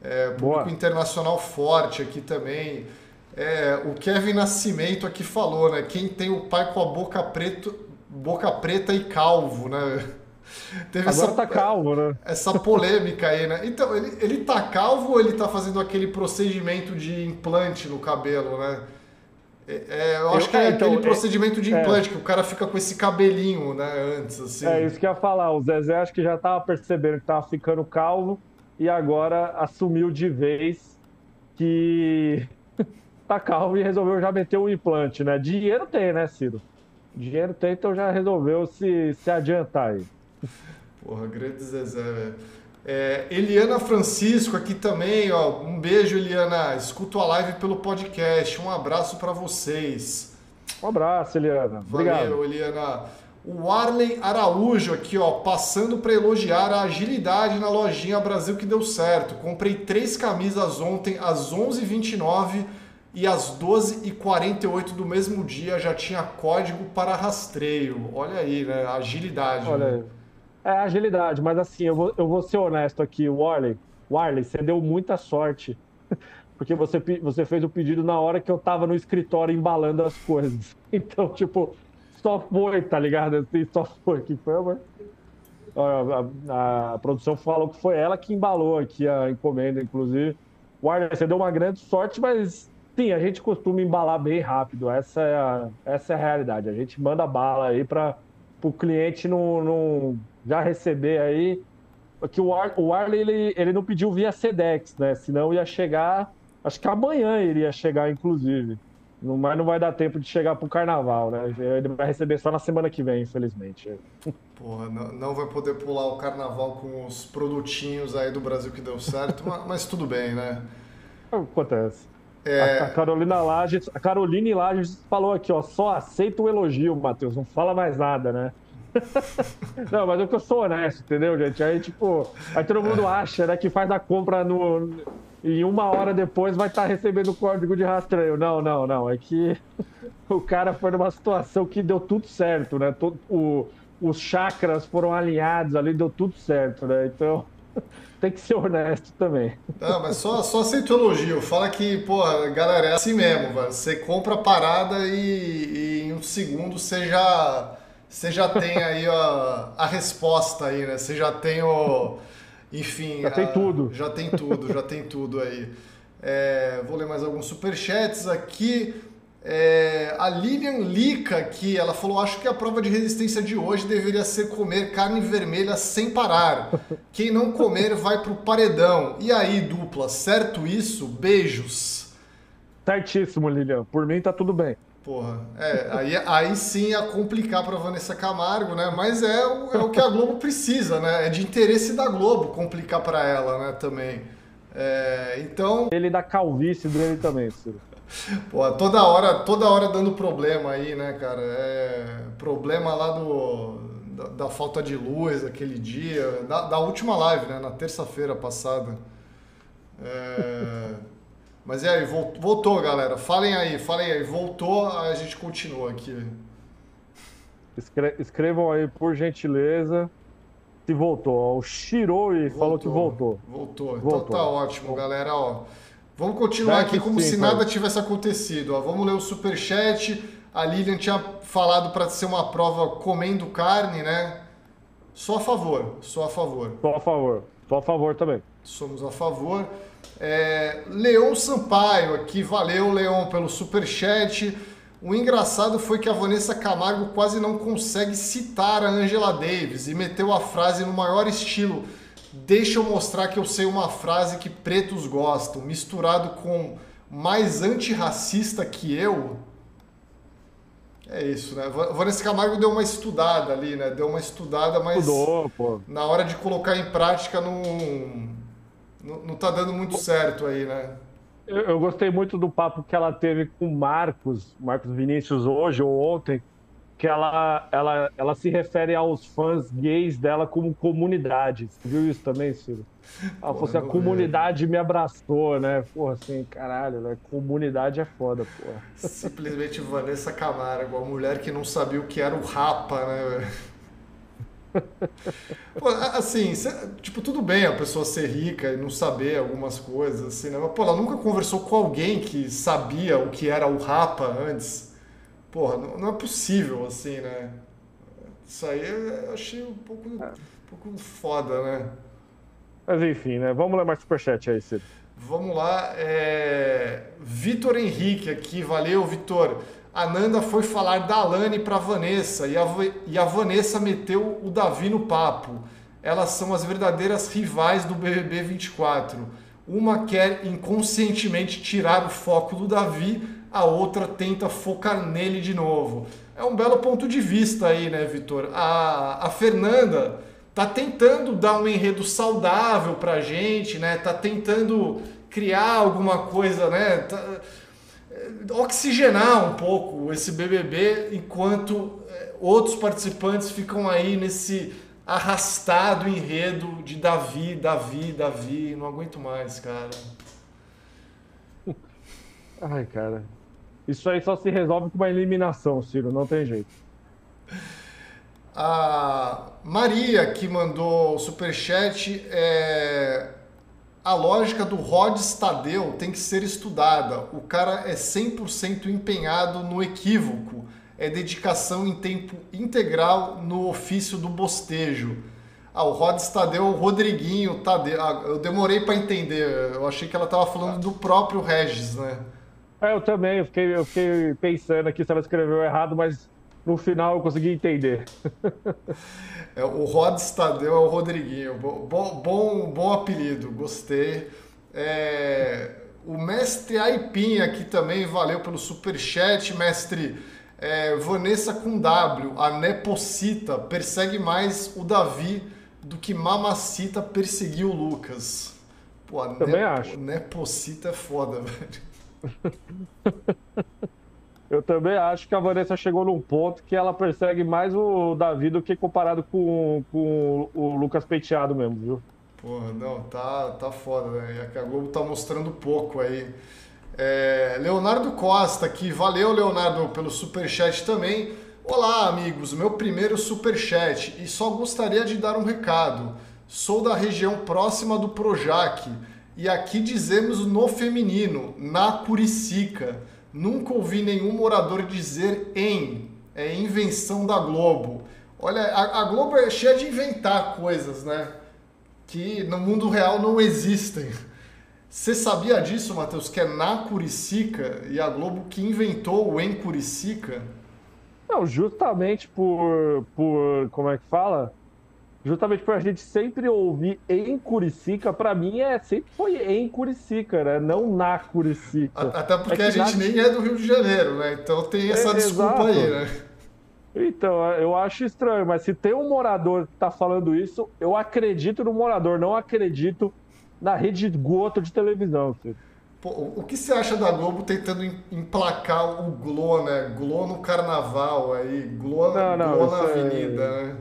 É, público Boa. internacional forte aqui também. É, o Kevin Nascimento aqui falou, né? Quem tem o pai com a boca preta, boca preta e calvo, né? Teve Agora essa, tá calvo, né? Essa polêmica aí, né? Então, ele, ele tá calvo ou ele tá fazendo aquele procedimento de implante no cabelo, né? É, é eu acho eu, que é, então, aquele é, procedimento de é. implante, que o cara fica com esse cabelinho, né, antes, assim. É isso que eu ia falar. O Zezé acho que já tava percebendo que tava ficando calvo e agora assumiu de vez que tá calvo e resolveu já meter um implante, né? Dinheiro tem, né, Ciro? Dinheiro tem, então já resolveu se, se adiantar aí. Porra, grande Zezé, velho. É, Eliana Francisco aqui também, ó. Um beijo, Eliana. Escuto a live pelo podcast. Um abraço para vocês. Um abraço, Eliana. Obrigado. Valeu, Eliana. O Arley Araújo aqui, ó, passando para elogiar a agilidade na lojinha Brasil que deu certo. Comprei três camisas ontem às 11h29 e às 12h48 do mesmo dia já tinha código para rastreio. Olha aí, né? Agilidade. Olha né? É agilidade, mas assim, eu vou, eu vou ser honesto aqui, Warley. Warley, você deu muita sorte. Porque você, você fez o pedido na hora que eu tava no escritório embalando as coisas. Então, tipo, só foi, tá ligado? Assim, só foi. Que foi, amor? A, a, a, produção falou que foi ela que embalou aqui a encomenda, inclusive. Warley, você deu uma grande sorte, mas Sim, a gente costuma embalar bem rápido. Essa é a, essa é a realidade. A gente manda bala aí para o cliente não, já receber aí. Que o, Ar, o Arley ele, ele não pediu via Sedex, né? Senão ia chegar. Acho que amanhã iria chegar, inclusive. Mas não vai dar tempo de chegar pro carnaval, né? Ele vai receber só na semana que vem, infelizmente. Porra, não, não vai poder pular o carnaval com os produtinhos aí do Brasil que deu certo, mas, mas tudo bem, né? Acontece. É... A, Carolina Lages, a Caroline Lages falou aqui, ó, só aceita o elogio, Matheus, não fala mais nada, né? Não, mas é que eu sou honesto, entendeu, gente? Aí, tipo, aí todo mundo acha, né, que faz a compra no e uma hora depois vai estar tá recebendo o código de rastreio. Não, não, não. É que o cara foi numa situação que deu tudo certo, né? Todo, o, os chakras foram alinhados ali, deu tudo certo, né? Então tem que ser honesto também. Não, mas só, só aceita elogio. Fala que, pô, galera, é assim mesmo, mano. Você compra a parada e, e, em um segundo você já, você já tem aí a, a resposta aí, né? Você já tem o. Enfim. Já a, tem tudo. Já tem tudo, já tem tudo aí. É, vou ler mais alguns superchats aqui. É, a Lilian Lica aqui, ela falou: Acho que a prova de resistência de hoje deveria ser comer carne vermelha sem parar. Quem não comer vai pro paredão. E aí, dupla, certo isso? Beijos. Certíssimo, Lilian. Por mim tá tudo bem. Porra, é, aí, aí sim ia complicar para Vanessa Camargo, né? Mas é o, é o que a Globo precisa, né? É de interesse da Globo complicar para ela, né? Também. É, então. Ele da calvície dele também, Ciro. Pô, toda hora, toda hora dando problema aí, né, cara? É, problema lá do, da, da, falta de luz aquele dia, da, da última live, né? Na terça-feira passada. É, mas e aí, voltou, galera? Falem aí, falem aí. Voltou, a gente continua aqui. Escrevam aí, por gentileza, se voltou. O Shiroi voltou, falou que voltou. Voltou. voltou. Então tá ótimo, galera. Ó, Vamos continuar aqui como sim, se nada tivesse acontecido. Ó, vamos ler o superchat. A Lilian tinha falado para ser uma prova comendo carne, né? Só a favor, só a favor. Só a favor, só a favor também. Somos a favor. É, Leon Sampaio aqui, valeu Leon pelo superchat. O engraçado foi que a Vanessa Camargo quase não consegue citar a Angela Davis e meteu a frase no maior estilo Deixa eu mostrar que eu sei uma frase que pretos gostam, misturado com mais antirracista que eu. É isso, né? Vanessa Camargo deu uma estudada ali, né? Deu uma estudada, mas Estudou, na hora de colocar em prática não, não, não tá dando muito certo aí, né? Eu, eu gostei muito do papo que ela teve com o Marcos, Marcos Vinícius hoje ou ontem, que ela, ela, ela se refere aos fãs gays dela como comunidade. Você viu isso também, Ciro? Ela falou assim, a comunidade me abraçou, né? Porra, assim, caralho, né? Comunidade é foda, porra. Simplesmente Vanessa Camargo, a mulher que não sabia o que era o rapa, né? Pô, assim, cê, tipo, tudo bem a pessoa ser rica e não saber algumas coisas, assim, né? Mas, pô, ela nunca conversou com alguém que sabia o que era o rapa antes. Porra, não, não é possível, assim, né? Isso aí eu achei um pouco, um pouco foda, né? Mas enfim, né? Vamos ler mais superchat aí, Ciro. Vamos lá. É... Vitor Henrique aqui, valeu, Vitor. A Nanda foi falar da Alane para Vanessa e a, e a Vanessa meteu o Davi no papo. Elas são as verdadeiras rivais do BBB 24. Uma quer inconscientemente tirar o foco do Davi, a outra tenta focar nele de novo. É um belo ponto de vista aí, né, Vitor? A, a Fernanda tá tentando dar um enredo saudável pra gente, né? Tá tentando criar alguma coisa, né? Tá, oxigenar um pouco esse BBB enquanto é, outros participantes ficam aí nesse arrastado enredo de Davi, Davi, Davi. Não aguento mais, cara. Ai, cara. Isso aí só se resolve com uma eliminação, Ciro. Não tem jeito. A Maria, que mandou o superchat, é... a lógica do Rod Stadeu tem que ser estudada. O cara é 100% empenhado no equívoco. É dedicação em tempo integral no ofício do bostejo. Ah, o Rod Stadeu, o Rodriguinho Tadeu. Ah, eu demorei para entender. Eu achei que ela estava falando do próprio Regis, né? É, eu também. Eu fiquei, eu fiquei pensando aqui se ela escreveu errado, mas no final eu consegui entender. é, o Rod Stadeu é o Rodriguinho. Bom, bom, bom apelido, gostei. É, o mestre Aipim aqui também, valeu pelo super chat, mestre. É, Vanessa com W, a Nepocita, persegue mais o Davi do que Mamacita perseguiu o Lucas. Pô, Também Nepo, acho. Nepocita é foda, velho. Eu também acho que a Vanessa chegou num ponto que ela persegue mais o Davi do que comparado com, com o Lucas Penteado mesmo, viu? Porra, não, tá, tá foda, né? A Globo tá mostrando pouco aí. É, Leonardo Costa aqui, valeu Leonardo pelo superchat também. Olá, amigos, meu primeiro superchat e só gostaria de dar um recado. Sou da região próxima do Projac e aqui dizemos no feminino, na Curicica. Nunca ouvi nenhum morador dizer em. É invenção da Globo. Olha, a, a, Globo é cheia de inventar coisas, né? Que no mundo real não existem. Você sabia disso, Matheus? Que é na Curicica e a Globo que inventou o em Curicica? Não, justamente por, por. Como é que fala? Justamente por a gente sempre ouvir em Curicica, para mim é sempre foi em Curicica, né? Não na Curicica. Até porque é a gente na... nem é do Rio de Janeiro, né? Então tem essa é, desculpa exato. aí, né? Então, eu acho estranho, mas se tem um morador que tá falando isso, eu acredito no morador, não acredito na rede de goto de televisão. Filho. Pô, o que você acha da Globo tentando emplacar o Glo, né? Glo no carnaval aí, Glo, não, não, Glo na é avenida, é... né?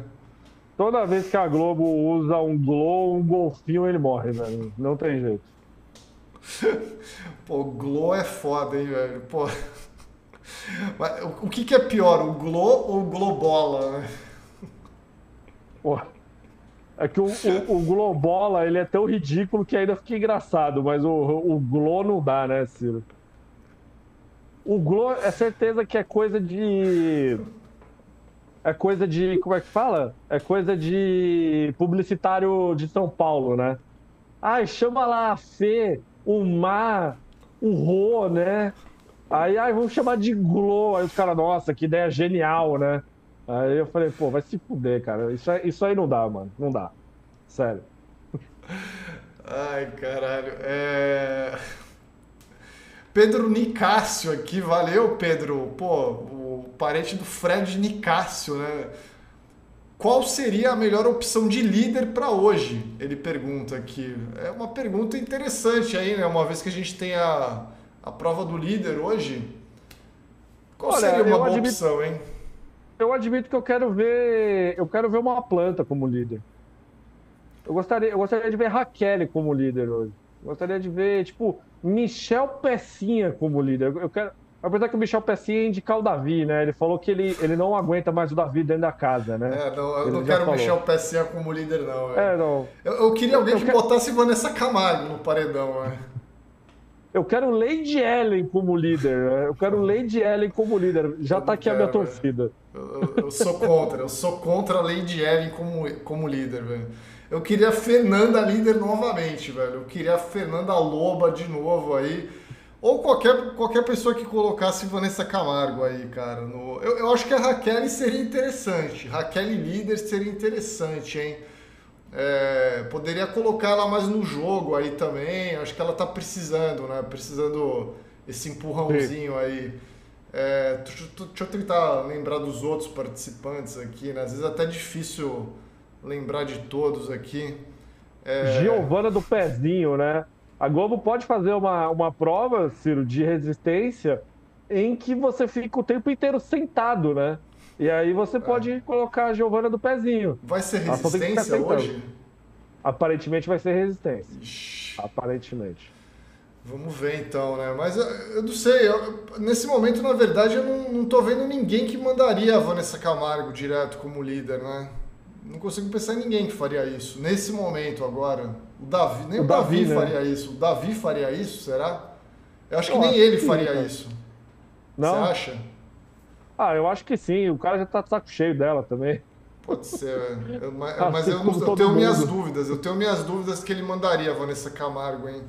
Toda vez que a Globo usa um glow, um golfinho, ele morre, velho. Não tem jeito. Pô, glow é foda, hein, velho? Pô. Mas, o que, que é pior, o glow ou o globola, né? Pô. É que o, o, o globola, ele é tão ridículo que ainda fica engraçado, mas o, o glow não dá, né, Ciro? O glow é certeza que é coisa de é coisa de. Como é que fala? É coisa de publicitário de São Paulo, né? Ai, chama lá a Fê, o Mar, o Rô, né? Aí, ai, vamos chamar de Glo. Aí os caras, nossa, que ideia genial, né? Aí eu falei, pô, vai se fuder, cara. Isso, isso aí não dá, mano. Não dá. Sério. Ai, caralho. É. Pedro Nicásio aqui, valeu, Pedro. Pô, parente do Fred Nicásio, né? Qual seria a melhor opção de líder para hoje? Ele pergunta aqui. É uma pergunta interessante aí, né? Uma vez que a gente tem a, a prova do líder hoje. Qual Olha, seria uma boa opção, hein? eu admito que eu quero ver. Eu quero ver uma planta como líder. Eu gostaria, eu gostaria de ver Raquel como líder hoje. Eu gostaria de ver, tipo, Michel Pecinha como líder. Eu quero. Apesar que o Michel Pecinha ia indicar o Davi, né? Ele falou que ele, ele não aguenta mais o Davi dentro da casa, né? É, não, eu ele não quero o Michel Pecinha como líder, não. É, é não. Eu, eu, queria alguém eu que quero... botasse Vanessa Camargo no paredão, é. Eu quero Lady Ellen como líder. Né? Eu quero Lady Ellen como líder. Já tá aqui quero, a minha torcida. Eu, eu, sou contra. Eu sou contra a Lady Ellen como, como líder, velho. Eu queria a Fernanda líder novamente, velho. Eu queria a Fernanda Loba de novo aí. Ou qualquer, qualquer pessoa que colocasse Vanessa Camargo aí, cara. No... Eu, eu acho que a Raquel seria interessante. Raquel líder seria interessante, hein? É, poderia colocar ela mais no jogo aí também. Acho que ela tá precisando, né? Precisando esse empurrãozinho Sim. aí. É, deixa, deixa, eu tentar lembrar dos outros participantes aqui, né? Às vezes é até difícil lembrar de todos aqui. É... Giovana do Pezinho, né? A Globo pode fazer uma, uma prova, Ciro, de resistência em que você fica o tempo inteiro sentado, né? E aí você é. pode colocar a Giovana do pezinho. Vai ser resistência hoje? Aparentemente vai ser resistência. Ixi. Aparentemente. Vamos ver então, né? Mas eu, eu não sei, eu, nesse momento, na verdade, eu não, não tô vendo ninguém que mandaria a Vanessa Camargo direto como líder, né? Não consigo pensar em ninguém que faria isso. Nesse momento agora. O Davi, nem o, o Davi, Davi né? faria isso. O Davi faria isso, será? Eu acho que eu nem acho ele faria sim, isso. Não? Você acha? Ah, eu acho que sim. O cara já tá de saco cheio dela também. Pode ser, eu, mas, assim mas eu, não, eu tenho mundo. minhas dúvidas. Eu tenho minhas dúvidas que ele mandaria a Vanessa Camargo, hein?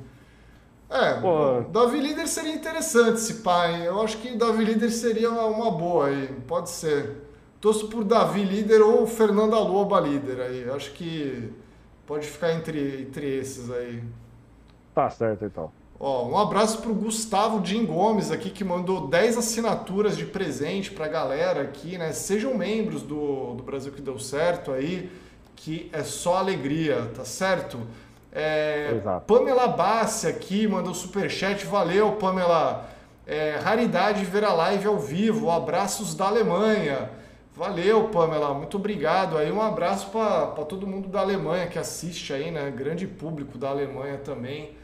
É, Pô. Davi Líder seria interessante esse pai. Eu acho que Davi Líder seria uma, uma boa aí. Pode ser. Torço por Davi Líder ou Fernanda Loba Líder aí. Acho que pode ficar entre, entre esses aí. Tá certo, então. Ó, um abraço pro Gustavo Jim Gomes aqui, que mandou 10 assinaturas de presente pra galera aqui, né? Sejam membros do, do Brasil que deu certo aí, que é só alegria, tá certo? É, Exato. Pamela Bassi aqui mandou superchat, valeu Pamela. É, raridade ver a live ao vivo, abraços da Alemanha. Valeu, Pamela, muito obrigado. Aí um abraço para todo mundo da Alemanha que assiste aí, né? Grande público da Alemanha também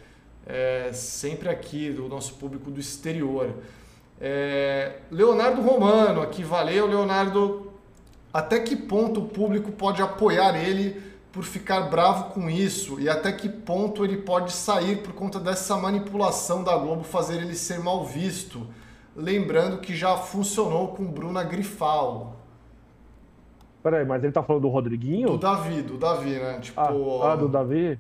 é, sempre aqui, do nosso público do exterior. É, Leonardo Romano, aqui, valeu, Leonardo. Até que ponto o público pode apoiar ele por ficar bravo com isso? E até que ponto ele pode sair por conta dessa manipulação da Globo fazer ele ser mal visto? Lembrando que já funcionou com Bruna Grifal. Peraí, mas ele tá falando do Rodriguinho? Do Davi, do Davi, né? Tipo, ah, ah do Davi?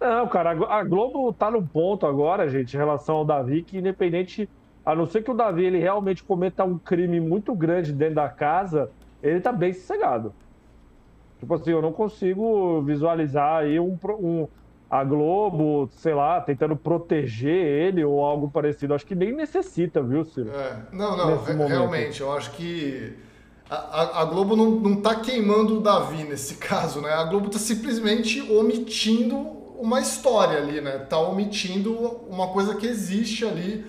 Não, cara, a Globo tá no ponto agora, gente, em relação ao Davi, que independente, a não ser que o Davi ele realmente cometa um crime muito grande dentro da casa, ele tá bem sossegado. Tipo assim, eu não consigo visualizar aí um, um, a Globo, sei lá, tentando proteger ele ou algo parecido. Acho que nem necessita, viu, Ciro? É. Não, não, realmente, eu acho que a, a, Globo não, não tá queimando o Davi nesse caso, né? A Globo tá simplesmente omitindo uma história ali, né? Tá omitindo uma coisa que existe ali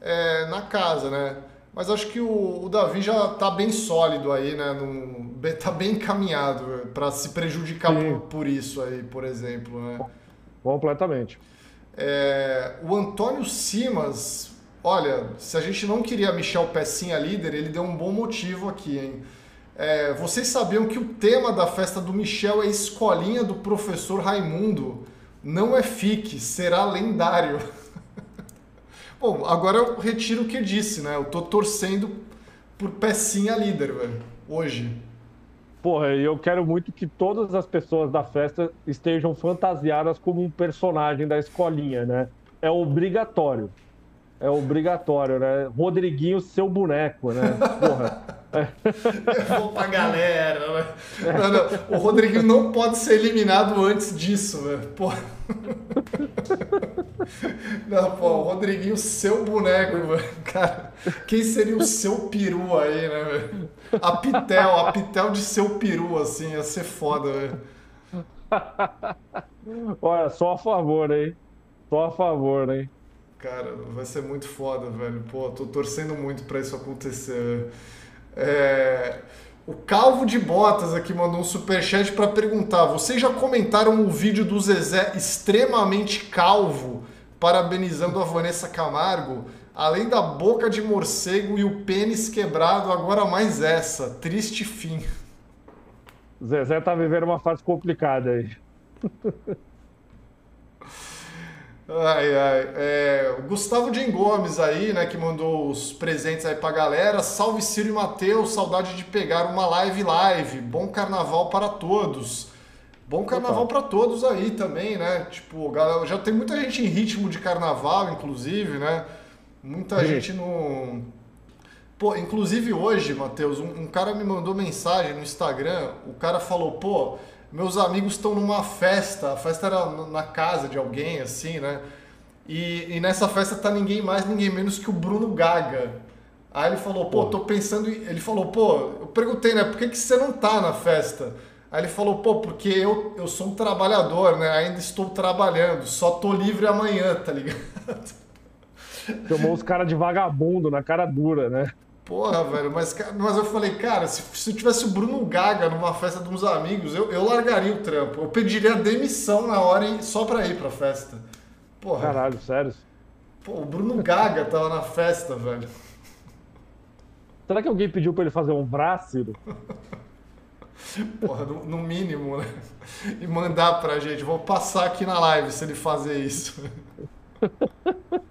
é, na casa, né? Mas acho que o, o, Davi já tá bem sólido aí, né? Num, tá bem encaminhado para se prejudicar por, por, isso aí, por exemplo, né? Completamente. É, o Antônio Simas, olha, se a gente não queria Michel Pecinha líder, ele deu um bom motivo aqui, hein? É, vocês sabiam que o tema da festa do Michel é escolinha do professor Raimundo? não é fique, será lendário. Bom, agora eu retiro o que disse, né? Eu tô torcendo por pecinha líder, velho, hoje. Porra, eu quero muito que todas as pessoas da festa estejam fantasiadas como um personagem da escolinha, né? É obrigatório. É obrigatório, né? Rodriguinho, seu boneco, né? Porra. Eu vou pra galera, né? Não, não. O Rodriguinho não pode ser eliminado antes disso, velho. Pô. Não, pô, o Rodriguinho, seu boneco, velho. Cara, quem seria o seu peru aí, né, velho? A Pitel, a Pitel de seu peru, assim, ia ser foda, velho. Olha, só a favor, hein? Só a favor, hein? Cara, vai ser muito foda, velho. Pô, tô torcendo muito pra isso acontecer. É... O Calvo de Botas aqui mandou um superchat para perguntar: vocês já comentaram o vídeo do Zezé extremamente calvo, parabenizando a Vanessa Camargo? Além da boca de morcego e o pênis quebrado, agora mais essa. Triste fim. Zezé tá vivendo uma fase complicada aí. Ai, ai. É, o Gustavo Jim Gomes aí, né, que mandou os presentes aí pra galera. Salve Ciro e Matheus, saudade de pegar uma live live. Bom carnaval para todos. Bom carnaval para todos aí também, né? Tipo, galera, já tem muita gente em ritmo de carnaval, inclusive, né? Muita Sim. gente no. Pô, inclusive hoje, Matheus, um, um cara me mandou mensagem no Instagram. O cara falou, pô, meus amigos estão numa festa, a festa era na casa de alguém, assim, né? E, e, nessa festa tá ninguém mais, ninguém menos que o Bruno Gaga. Aí ele falou, pô, tô pensando em... Ele falou, pô, eu perguntei, né, por que, que você não tá na festa? Aí ele falou, pô, porque eu, eu sou um trabalhador, né? Ainda estou trabalhando, só tô livre amanhã, tá ligado? Tomou os caras de vagabundo na cara dura, né? Porra, velho, mas, mas eu falei, cara, se, se tivesse o Bruno Gaga numa festa de uns amigos, eu, eu largaria o trampo. Eu pediria demissão na hora e, só pra ir pra festa. Porra. Caralho, sério? Pô, o Bruno Gaga tava na festa, velho. Será que alguém pediu pra ele fazer um braço? Porra, no, no, mínimo, né? E mandar pra gente. Vou passar aqui na live se ele fazer isso.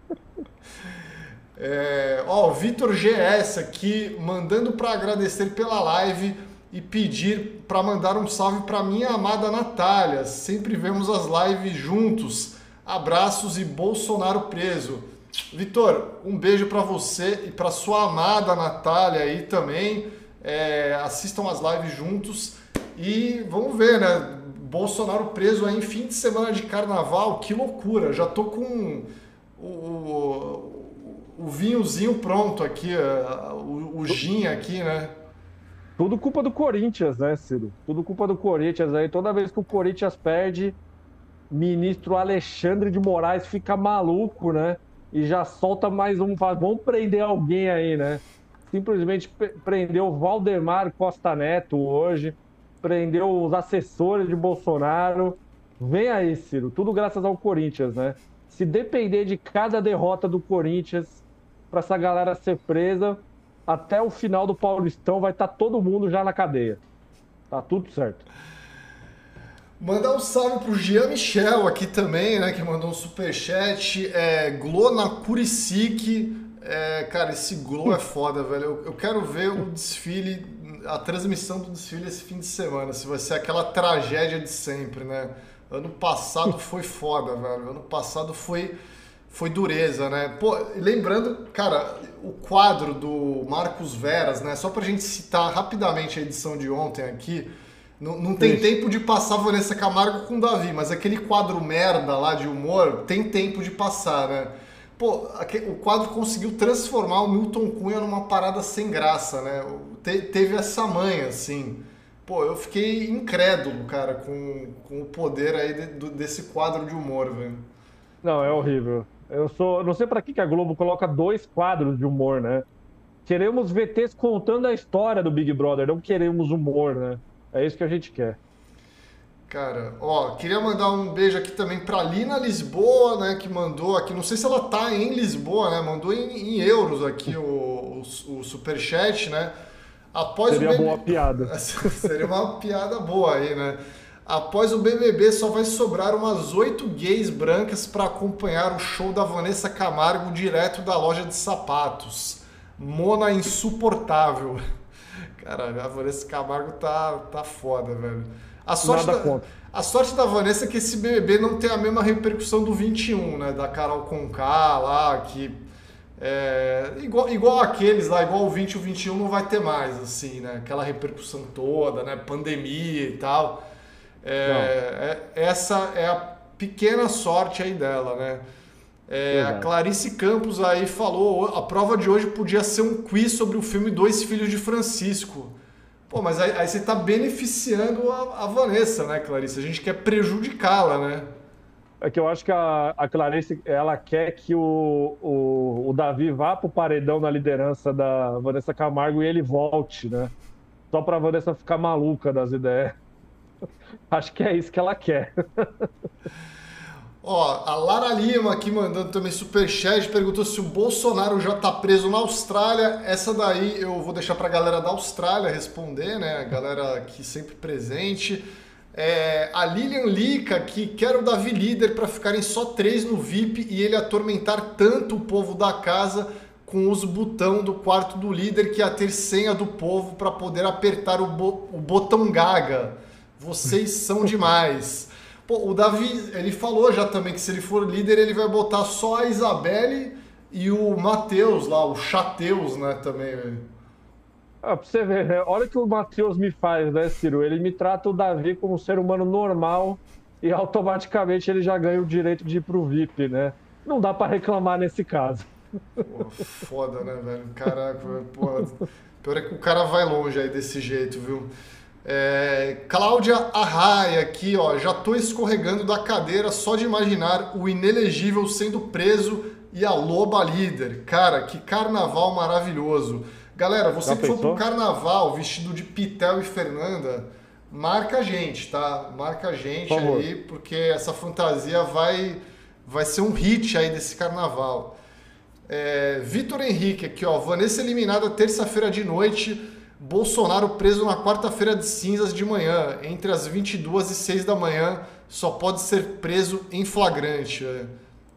É, ó, Vitor GS aqui mandando para agradecer pela live e pedir para mandar um salve para minha amada Natália. Sempre vemos as lives juntos. Abraços e Bolsonaro preso. Vitor, um beijo para você e para sua amada Natália aí também. É, assistam as lives juntos e vamos ver, né? Bolsonaro preso aí em fim de semana de carnaval, que loucura! Já tô com o, o vinhozinho pronto aqui, o, o gin aqui, né? Tudo culpa do Corinthians, né, Ciro? Tudo culpa do Corinthians aí. Toda vez que o Corinthians perde, ministro Alexandre de Moraes fica maluco, né? E já solta mais um. Vamos prender alguém aí, né? Simplesmente prendeu Valdemar Costa Neto hoje, prendeu os assessores de Bolsonaro. Vem aí, Ciro. Tudo graças ao Corinthians, né? Se depender de cada derrota do Corinthians, para essa galera ser presa. Até o final do Paulistão vai estar tá todo mundo já na cadeia. Tá tudo certo. Mandar um salve pro Jean Michel aqui também, né? Que mandou um superchat. É, Glo na Curicic. É, cara, esse Glo é foda, velho. Eu, eu, quero ver o desfile, a transmissão do desfile esse fim de semana. Se vai ser aquela tragédia de sempre, né? Ano passado foi foda, velho. Ano passado foi foi dureza, né? Pô, lembrando, cara, o quadro do Marcos Veras, né? Só pra gente citar rapidamente a edição de ontem aqui. Não, não tem Isso. tempo de passar Vanessa Camargo com Davi, mas aquele quadro merda lá de humor tem tempo de passar, né? Pô, o quadro conseguiu transformar o Milton Cunha numa parada sem graça, né? Te, teve essa manha, assim. Pô, eu fiquei incrédulo, cara, com, com o poder aí de, desse quadro de humor, velho. Não, é horrível. Eu sou. Não sei para que, que a Globo coloca dois quadros de humor, né? Queremos VTs contando a história do Big Brother, não queremos humor, né? É isso que a gente quer. Cara, ó, queria mandar um beijo aqui também pra Lina Lisboa, né, que mandou aqui, não sei se ela tá em Lisboa, né, mandou em, em euros aqui o, o, o superchat, né, após Seria o... Seria boa piada. Seria uma piada boa aí, né. Após o BBB, só vai sobrar umas oito gays brancas para acompanhar o show da Vanessa Camargo direto da loja de sapatos. Mona insuportável. Caralho, a Vanessa Camargo tá, tá foda, velho. A sorte, da, a sorte da Vanessa é que esse BBB não tem a mesma repercussão do 21, né? Da Carol Conká lá, que. É, igual, igual aqueles lá, igual o 20 e o 21 não vai ter mais, assim, né? Aquela repercussão toda, né? Pandemia e tal. É, é, essa é a pequena sorte aí dela, né? É, a Clarice Campos aí falou, a prova de hoje podia ser um quiz sobre o filme Dois Filhos de Francisco. Pô, mas aí, aí você está beneficiando a, a, Vanessa, né, Clarice? A gente quer prejudicá-la, né? É que eu acho que a, a Clarice, ela quer que o, o, o Davi vá pro paredão na liderança da Vanessa Camargo e ele volte, né? Só pra Vanessa ficar maluca das ideias. Acho que é isso que ela quer. Ó, a Lara Lima aqui mandando também superchat, perguntou se o Bolsonaro já tá preso na Austrália. Essa daí eu vou deixar pra galera da Austrália responder, né? A galera aqui sempre presente. É, a Lilian Lica que quer o Davi líder para ficarem só três no VIP e ele atormentar tanto o povo da casa com os botão do quarto do líder que ia ter senha do povo para poder apertar o, bo o botão gaga. Vocês são demais. Pô, o Davi, ele falou já também que se ele for líder, ele vai botar só a Isabelle e o Matheus lá, o Chateus, né, também, velho. Ah, pra você ver, né? Olha o que o Matheus me faz, né, Ciro? Ele me trata o Davi como um ser humano normal e automaticamente ele já ganha o direito de ir pro VIP, né? Não dá para reclamar nesse caso. Pô, foda, né, velho? Caraca, porra. Pior é que o cara vai longe aí desse jeito, viu? É, Cláudia Arraia aqui, ó, já tô escorregando da cadeira só de imaginar o inelegível sendo preso e a loba líder. Cara, que carnaval maravilhoso. Galera, você já que pensou? for pro carnaval vestido de Pitel e Fernanda, marca a gente, tá? Marca a gente Por aí, porque essa fantasia vai, vai ser um hit aí desse carnaval. É, Vitor Henrique aqui, ó, Vanessa eliminada terça-feira de noite Bolsonaro preso na quarta-feira de cinzas de manhã, entre as 22 e 6 da manhã, só pode ser preso em flagrante.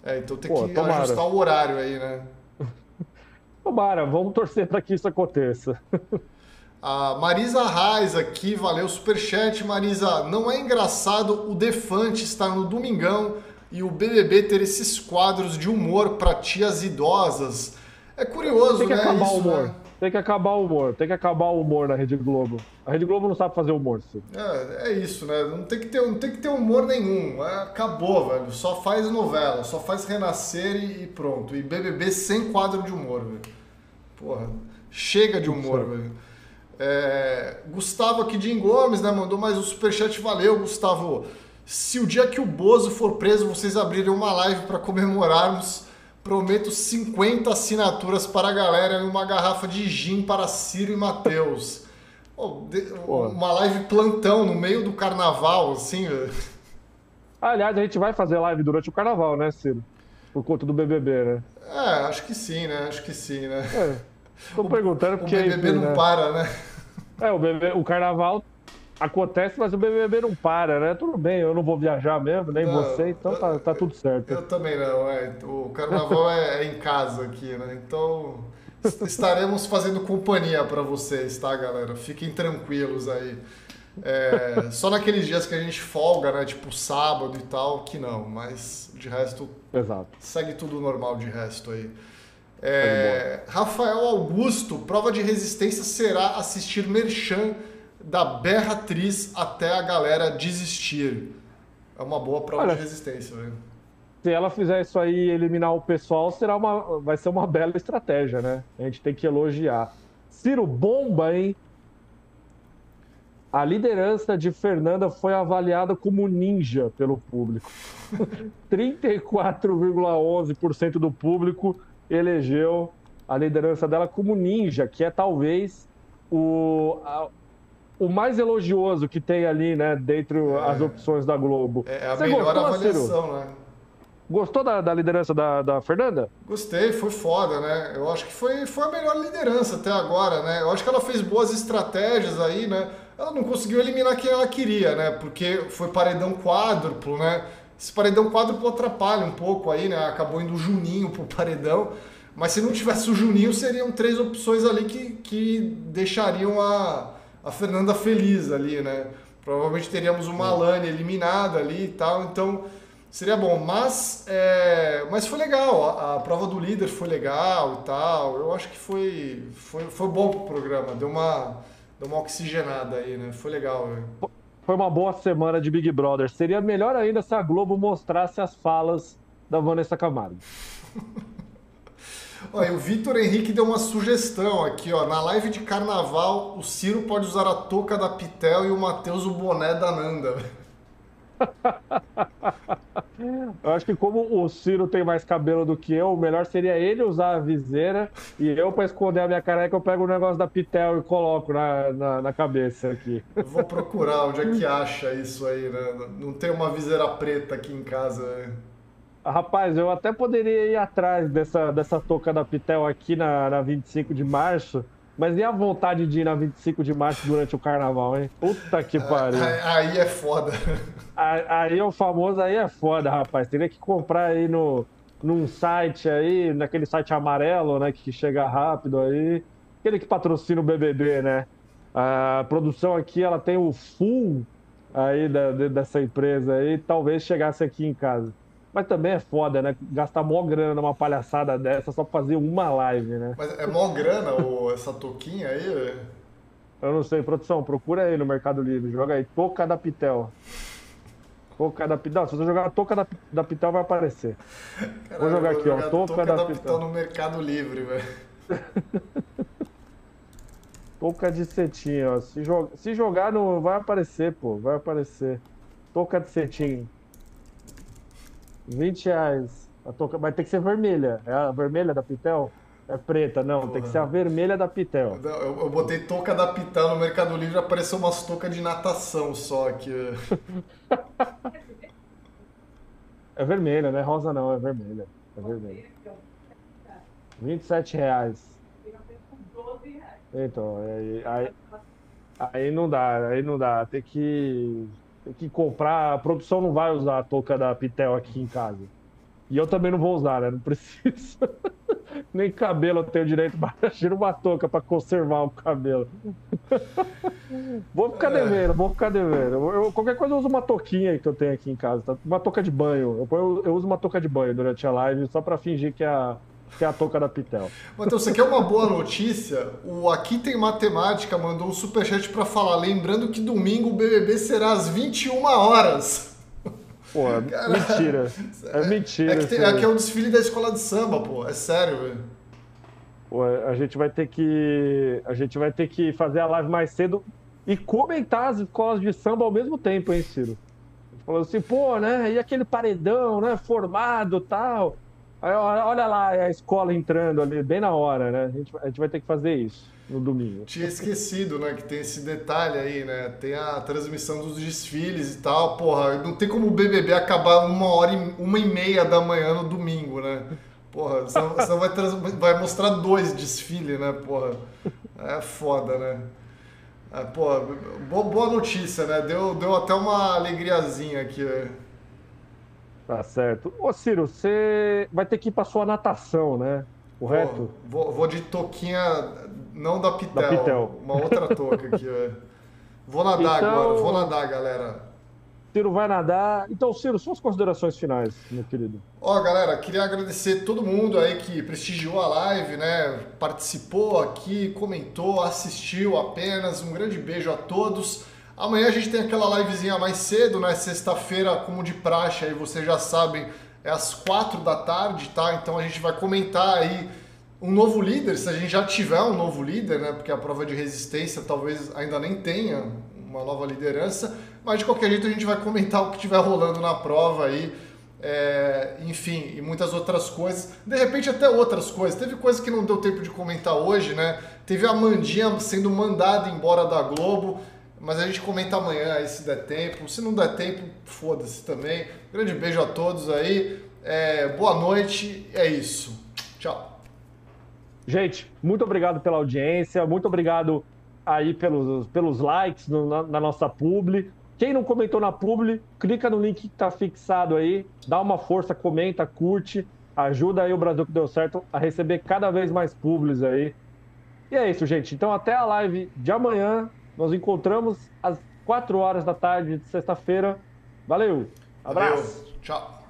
É, então tem Pô, que tomara. ajustar o horário aí, né? Tomara, vamos torcer para que isso aconteça. A Marisa Reis aqui, valeu superchat, Marisa. Não é engraçado o Defante estar no Domingão e o BBB ter esses quadros de humor para tias idosas. É curioso, Tem que né? acabar isso, o humor. Né? Tem que acabar o humor, tem que acabar o humor na Rede Globo. A Rede Globo não sabe fazer humor, sim. É, é isso, né? Não tem que ter, não tem que ter humor nenhum. Acabou, velho. Só faz novela, só faz renascer e, e pronto. E BBB sem quadro de humor, velho. Porra, chega de humor, velho. É, Gustavo aqui de Gomes, né? Mandou mais um superchat. Valeu, Gustavo. Se o dia que o Bozo for preso, vocês abrirem uma live para comemorarmos Prometo 50 assinaturas para a galera e uma garrafa de gin para Ciro e Matheus. Oh, uma live plantão no meio do carnaval, assim. Aliás, a gente vai fazer live durante o carnaval, né, Ciro? Por conta do BBB, né? É, acho que sim, né? Acho que sim, né? É. Tô perguntando porque. O BBB enfim, não né? para, né? É, o, BBB, o carnaval acontece, mas o BBB não para, né? Tudo bem, eu não vou viajar mesmo, nem não, você, então tá, tá tudo certo. Eu também não, é. O carnaval é, é em casa aqui, né? Então estaremos fazendo companhia para vocês, tá, galera? Fiquem tranquilos aí. É, só naqueles dias que a gente folga, né? Tipo sábado e tal, que não, mas de resto. Exato. Segue tudo normal de resto aí. É, Rafael Augusto, prova de resistência será assistir Merchan da berratriz até a galera desistir. É uma boa prova Olha, de resistência, velho. Se ela fizer isso aí e eliminar o pessoal, será uma, vai ser uma bela estratégia, né? A gente tem que elogiar. Ciro Bomba, hein? A liderança de Fernanda foi avaliada como ninja pelo público. 34,11% do público elegeu a liderança dela como ninja, que é talvez o, o mais elogioso que tem ali, né, dentro é, as opções da Globo. É a Você melhor gostou, avaliação, Ciro? né? Gostou da, da liderança da, da, Fernanda? Gostei, foi foda, né? Eu acho que foi, foi a melhor liderança até agora, né? Eu acho que ela fez boas estratégias aí, né? Ela não conseguiu eliminar quem ela queria, né? Porque foi paredão quádruplo, né? Esse paredão quádruplo atrapalha um pouco aí, né? Acabou indo o Juninho pro paredão. Mas se não tivesse o Juninho, seriam três opções ali que, que deixariam a, a Fernanda feliz ali, né? Provavelmente teríamos uma Alane eliminada ali e tal, então seria bom. Mas, é, mas foi legal, a, a, prova do líder foi legal e tal. Eu acho que foi, foi, foi bom pro programa, deu uma, deu uma oxigenada aí, né? Foi legal. Né? Foi uma boa semana de Big Brother. Seria melhor ainda se a Globo mostrasse as falas da Vanessa Camargo. Olha, o Vitor Henrique deu uma sugestão aqui, ó. Na live de carnaval, o Ciro pode usar a touca da Pitel e o Matheus o boné da Nanda. Eu acho que como o Ciro tem mais cabelo do que eu, o melhor seria ele usar a viseira e eu, para esconder a minha careca, eu pego o negócio da Pitel e coloco na, na, na cabeça aqui. Eu vou procurar onde é que acha isso aí, né? Não tem uma viseira preta aqui em casa. Né? Rapaz, eu até poderia ir atrás dessa, dessa touca da Pitel aqui na, na 25 de março, mas e a vontade de ir na 25 de março durante o carnaval, hein? Puta que pariu. Aí é foda. Aí é o famoso, aí é foda, rapaz. Teria que comprar aí no, num site aí, naquele site amarelo, né? Que chega rápido aí. Aquele que patrocina o BBB, né? A produção aqui, ela tem o full aí da, dessa empresa aí. Talvez chegasse aqui em casa. Mas também é foda, né? Gastar mó grana numa palhaçada dessa só pra fazer uma live, né? Mas é mó grana ou essa toquinha aí? Eu não sei, produção, procura aí no Mercado Livre, joga aí, Toca da Pitel. Toca da Pitel. Se você jogar Toca da, da Pitel, vai aparecer. Caralho, vou jogar aqui, ó. Toca, toca da, da Pitel. no Mercado Livre, velho. toca de cetim, ó. Se, joga, se jogar, não vai aparecer, pô. Vai aparecer. Toca de cetim. 20 reais. A touca... Vai ter que ser vermelha. É a vermelha da Pitel? É preta, não. Porra. Tem que ser a vermelha da Pitel. Eu, eu botei touca da Pitel no Mercado Livre apareceu umas toucas de natação só aqui. é vermelha, não é rosa não, é vermelha. É vermelha. 27 reais. Então, aí, aí, aí não dá, aí não dá. Tem que tem que comprar. A produção não vai usar a touca da Pitel aqui em casa. E eu também não vou usar, né? Não preciso. Nem cabelo eu tenho direito, mas tira uma touca para conservar o cabelo. vou ficar devendo, vou ficar devendo. Eu, qualquer coisa eu uso uma touquinha que eu tenho aqui em casa, tá? uma touca de banho. Eu, eu uso uma touca de banho durante a live só para fingir que é a, que é a touca da Pitel. Então, você quer uma boa notícia? O Aqui Tem Matemática mandou um superchat para falar, lembrando que domingo o BBB será às 21 horas. Pô, é mentira. É mentira. É que, tem, é que é o desfile da escola de samba, pô. É sério, velho. Pô, a gente vai ter que. A gente vai ter que fazer a live mais cedo e comentar as escolas de samba ao mesmo tempo, hein, Ciro? Falando assim, pô, né? E aquele paredão, né? Formado tal. Olha lá a escola entrando ali, bem na hora, né? A gente, a gente vai ter que fazer isso no domingo. Tinha esquecido, né? Que tem esse detalhe aí, né? Tem a transmissão dos desfiles e tal. Porra, não tem como o BBB acabar uma hora e, uma e meia da manhã no domingo, né? Porra, você, você vai, trans, vai mostrar dois desfiles, né? Porra, é foda, né? É, porra, boa notícia, né? Deu, deu até uma alegriazinha aqui, né? Tá certo. Ô, Ciro, você vai ter que ir para sua natação, né? Correto? Vou, vou, vou, de toquinha, não da Pitel, da Pitel. uma outra touca aqui. Vou nadar então... agora, vou nadar, galera. Ciro vai nadar. Então, Ciro, suas considerações finais, meu querido. Ó, galera, queria agradecer todo mundo aí que prestigiou a live, né? Participou aqui, comentou, assistiu apenas. Um grande beijo a todos. Amanhã a gente tem aquela livezinha mais cedo, né? Sexta-feira, como de praxe, aí vocês já sabem, é às quatro da tarde, tá? Então a gente vai comentar aí um novo líder, se a gente já tiver um novo líder, né? Porque a prova de resistência talvez ainda nem tenha uma nova liderança, mas de qualquer jeito a gente vai comentar o que estiver rolando na prova aí. É, enfim, e muitas outras coisas. De repente, até outras coisas. Teve coisa que não deu tempo de comentar hoje, né? Teve a Mandinha sendo mandada embora da Globo. Mas a gente comenta amanhã aí se der tempo. Se não der tempo, foda-se também. Grande beijo a todos aí. É, boa noite. É isso. Tchau. Gente, muito obrigado pela audiência. Muito obrigado aí pelos, pelos likes no, na, na, nossa publi. Quem não comentou na publi, clica no link que está fixado aí. Dá uma força, comenta, curte. Ajuda aí o Brasil que deu certo a receber cada vez mais publis aí. E é isso, gente. Então até a live de amanhã. Nos encontramos às 4 horas da tarde de sexta-feira. Valeu. Abraço. Valeu. Tchau.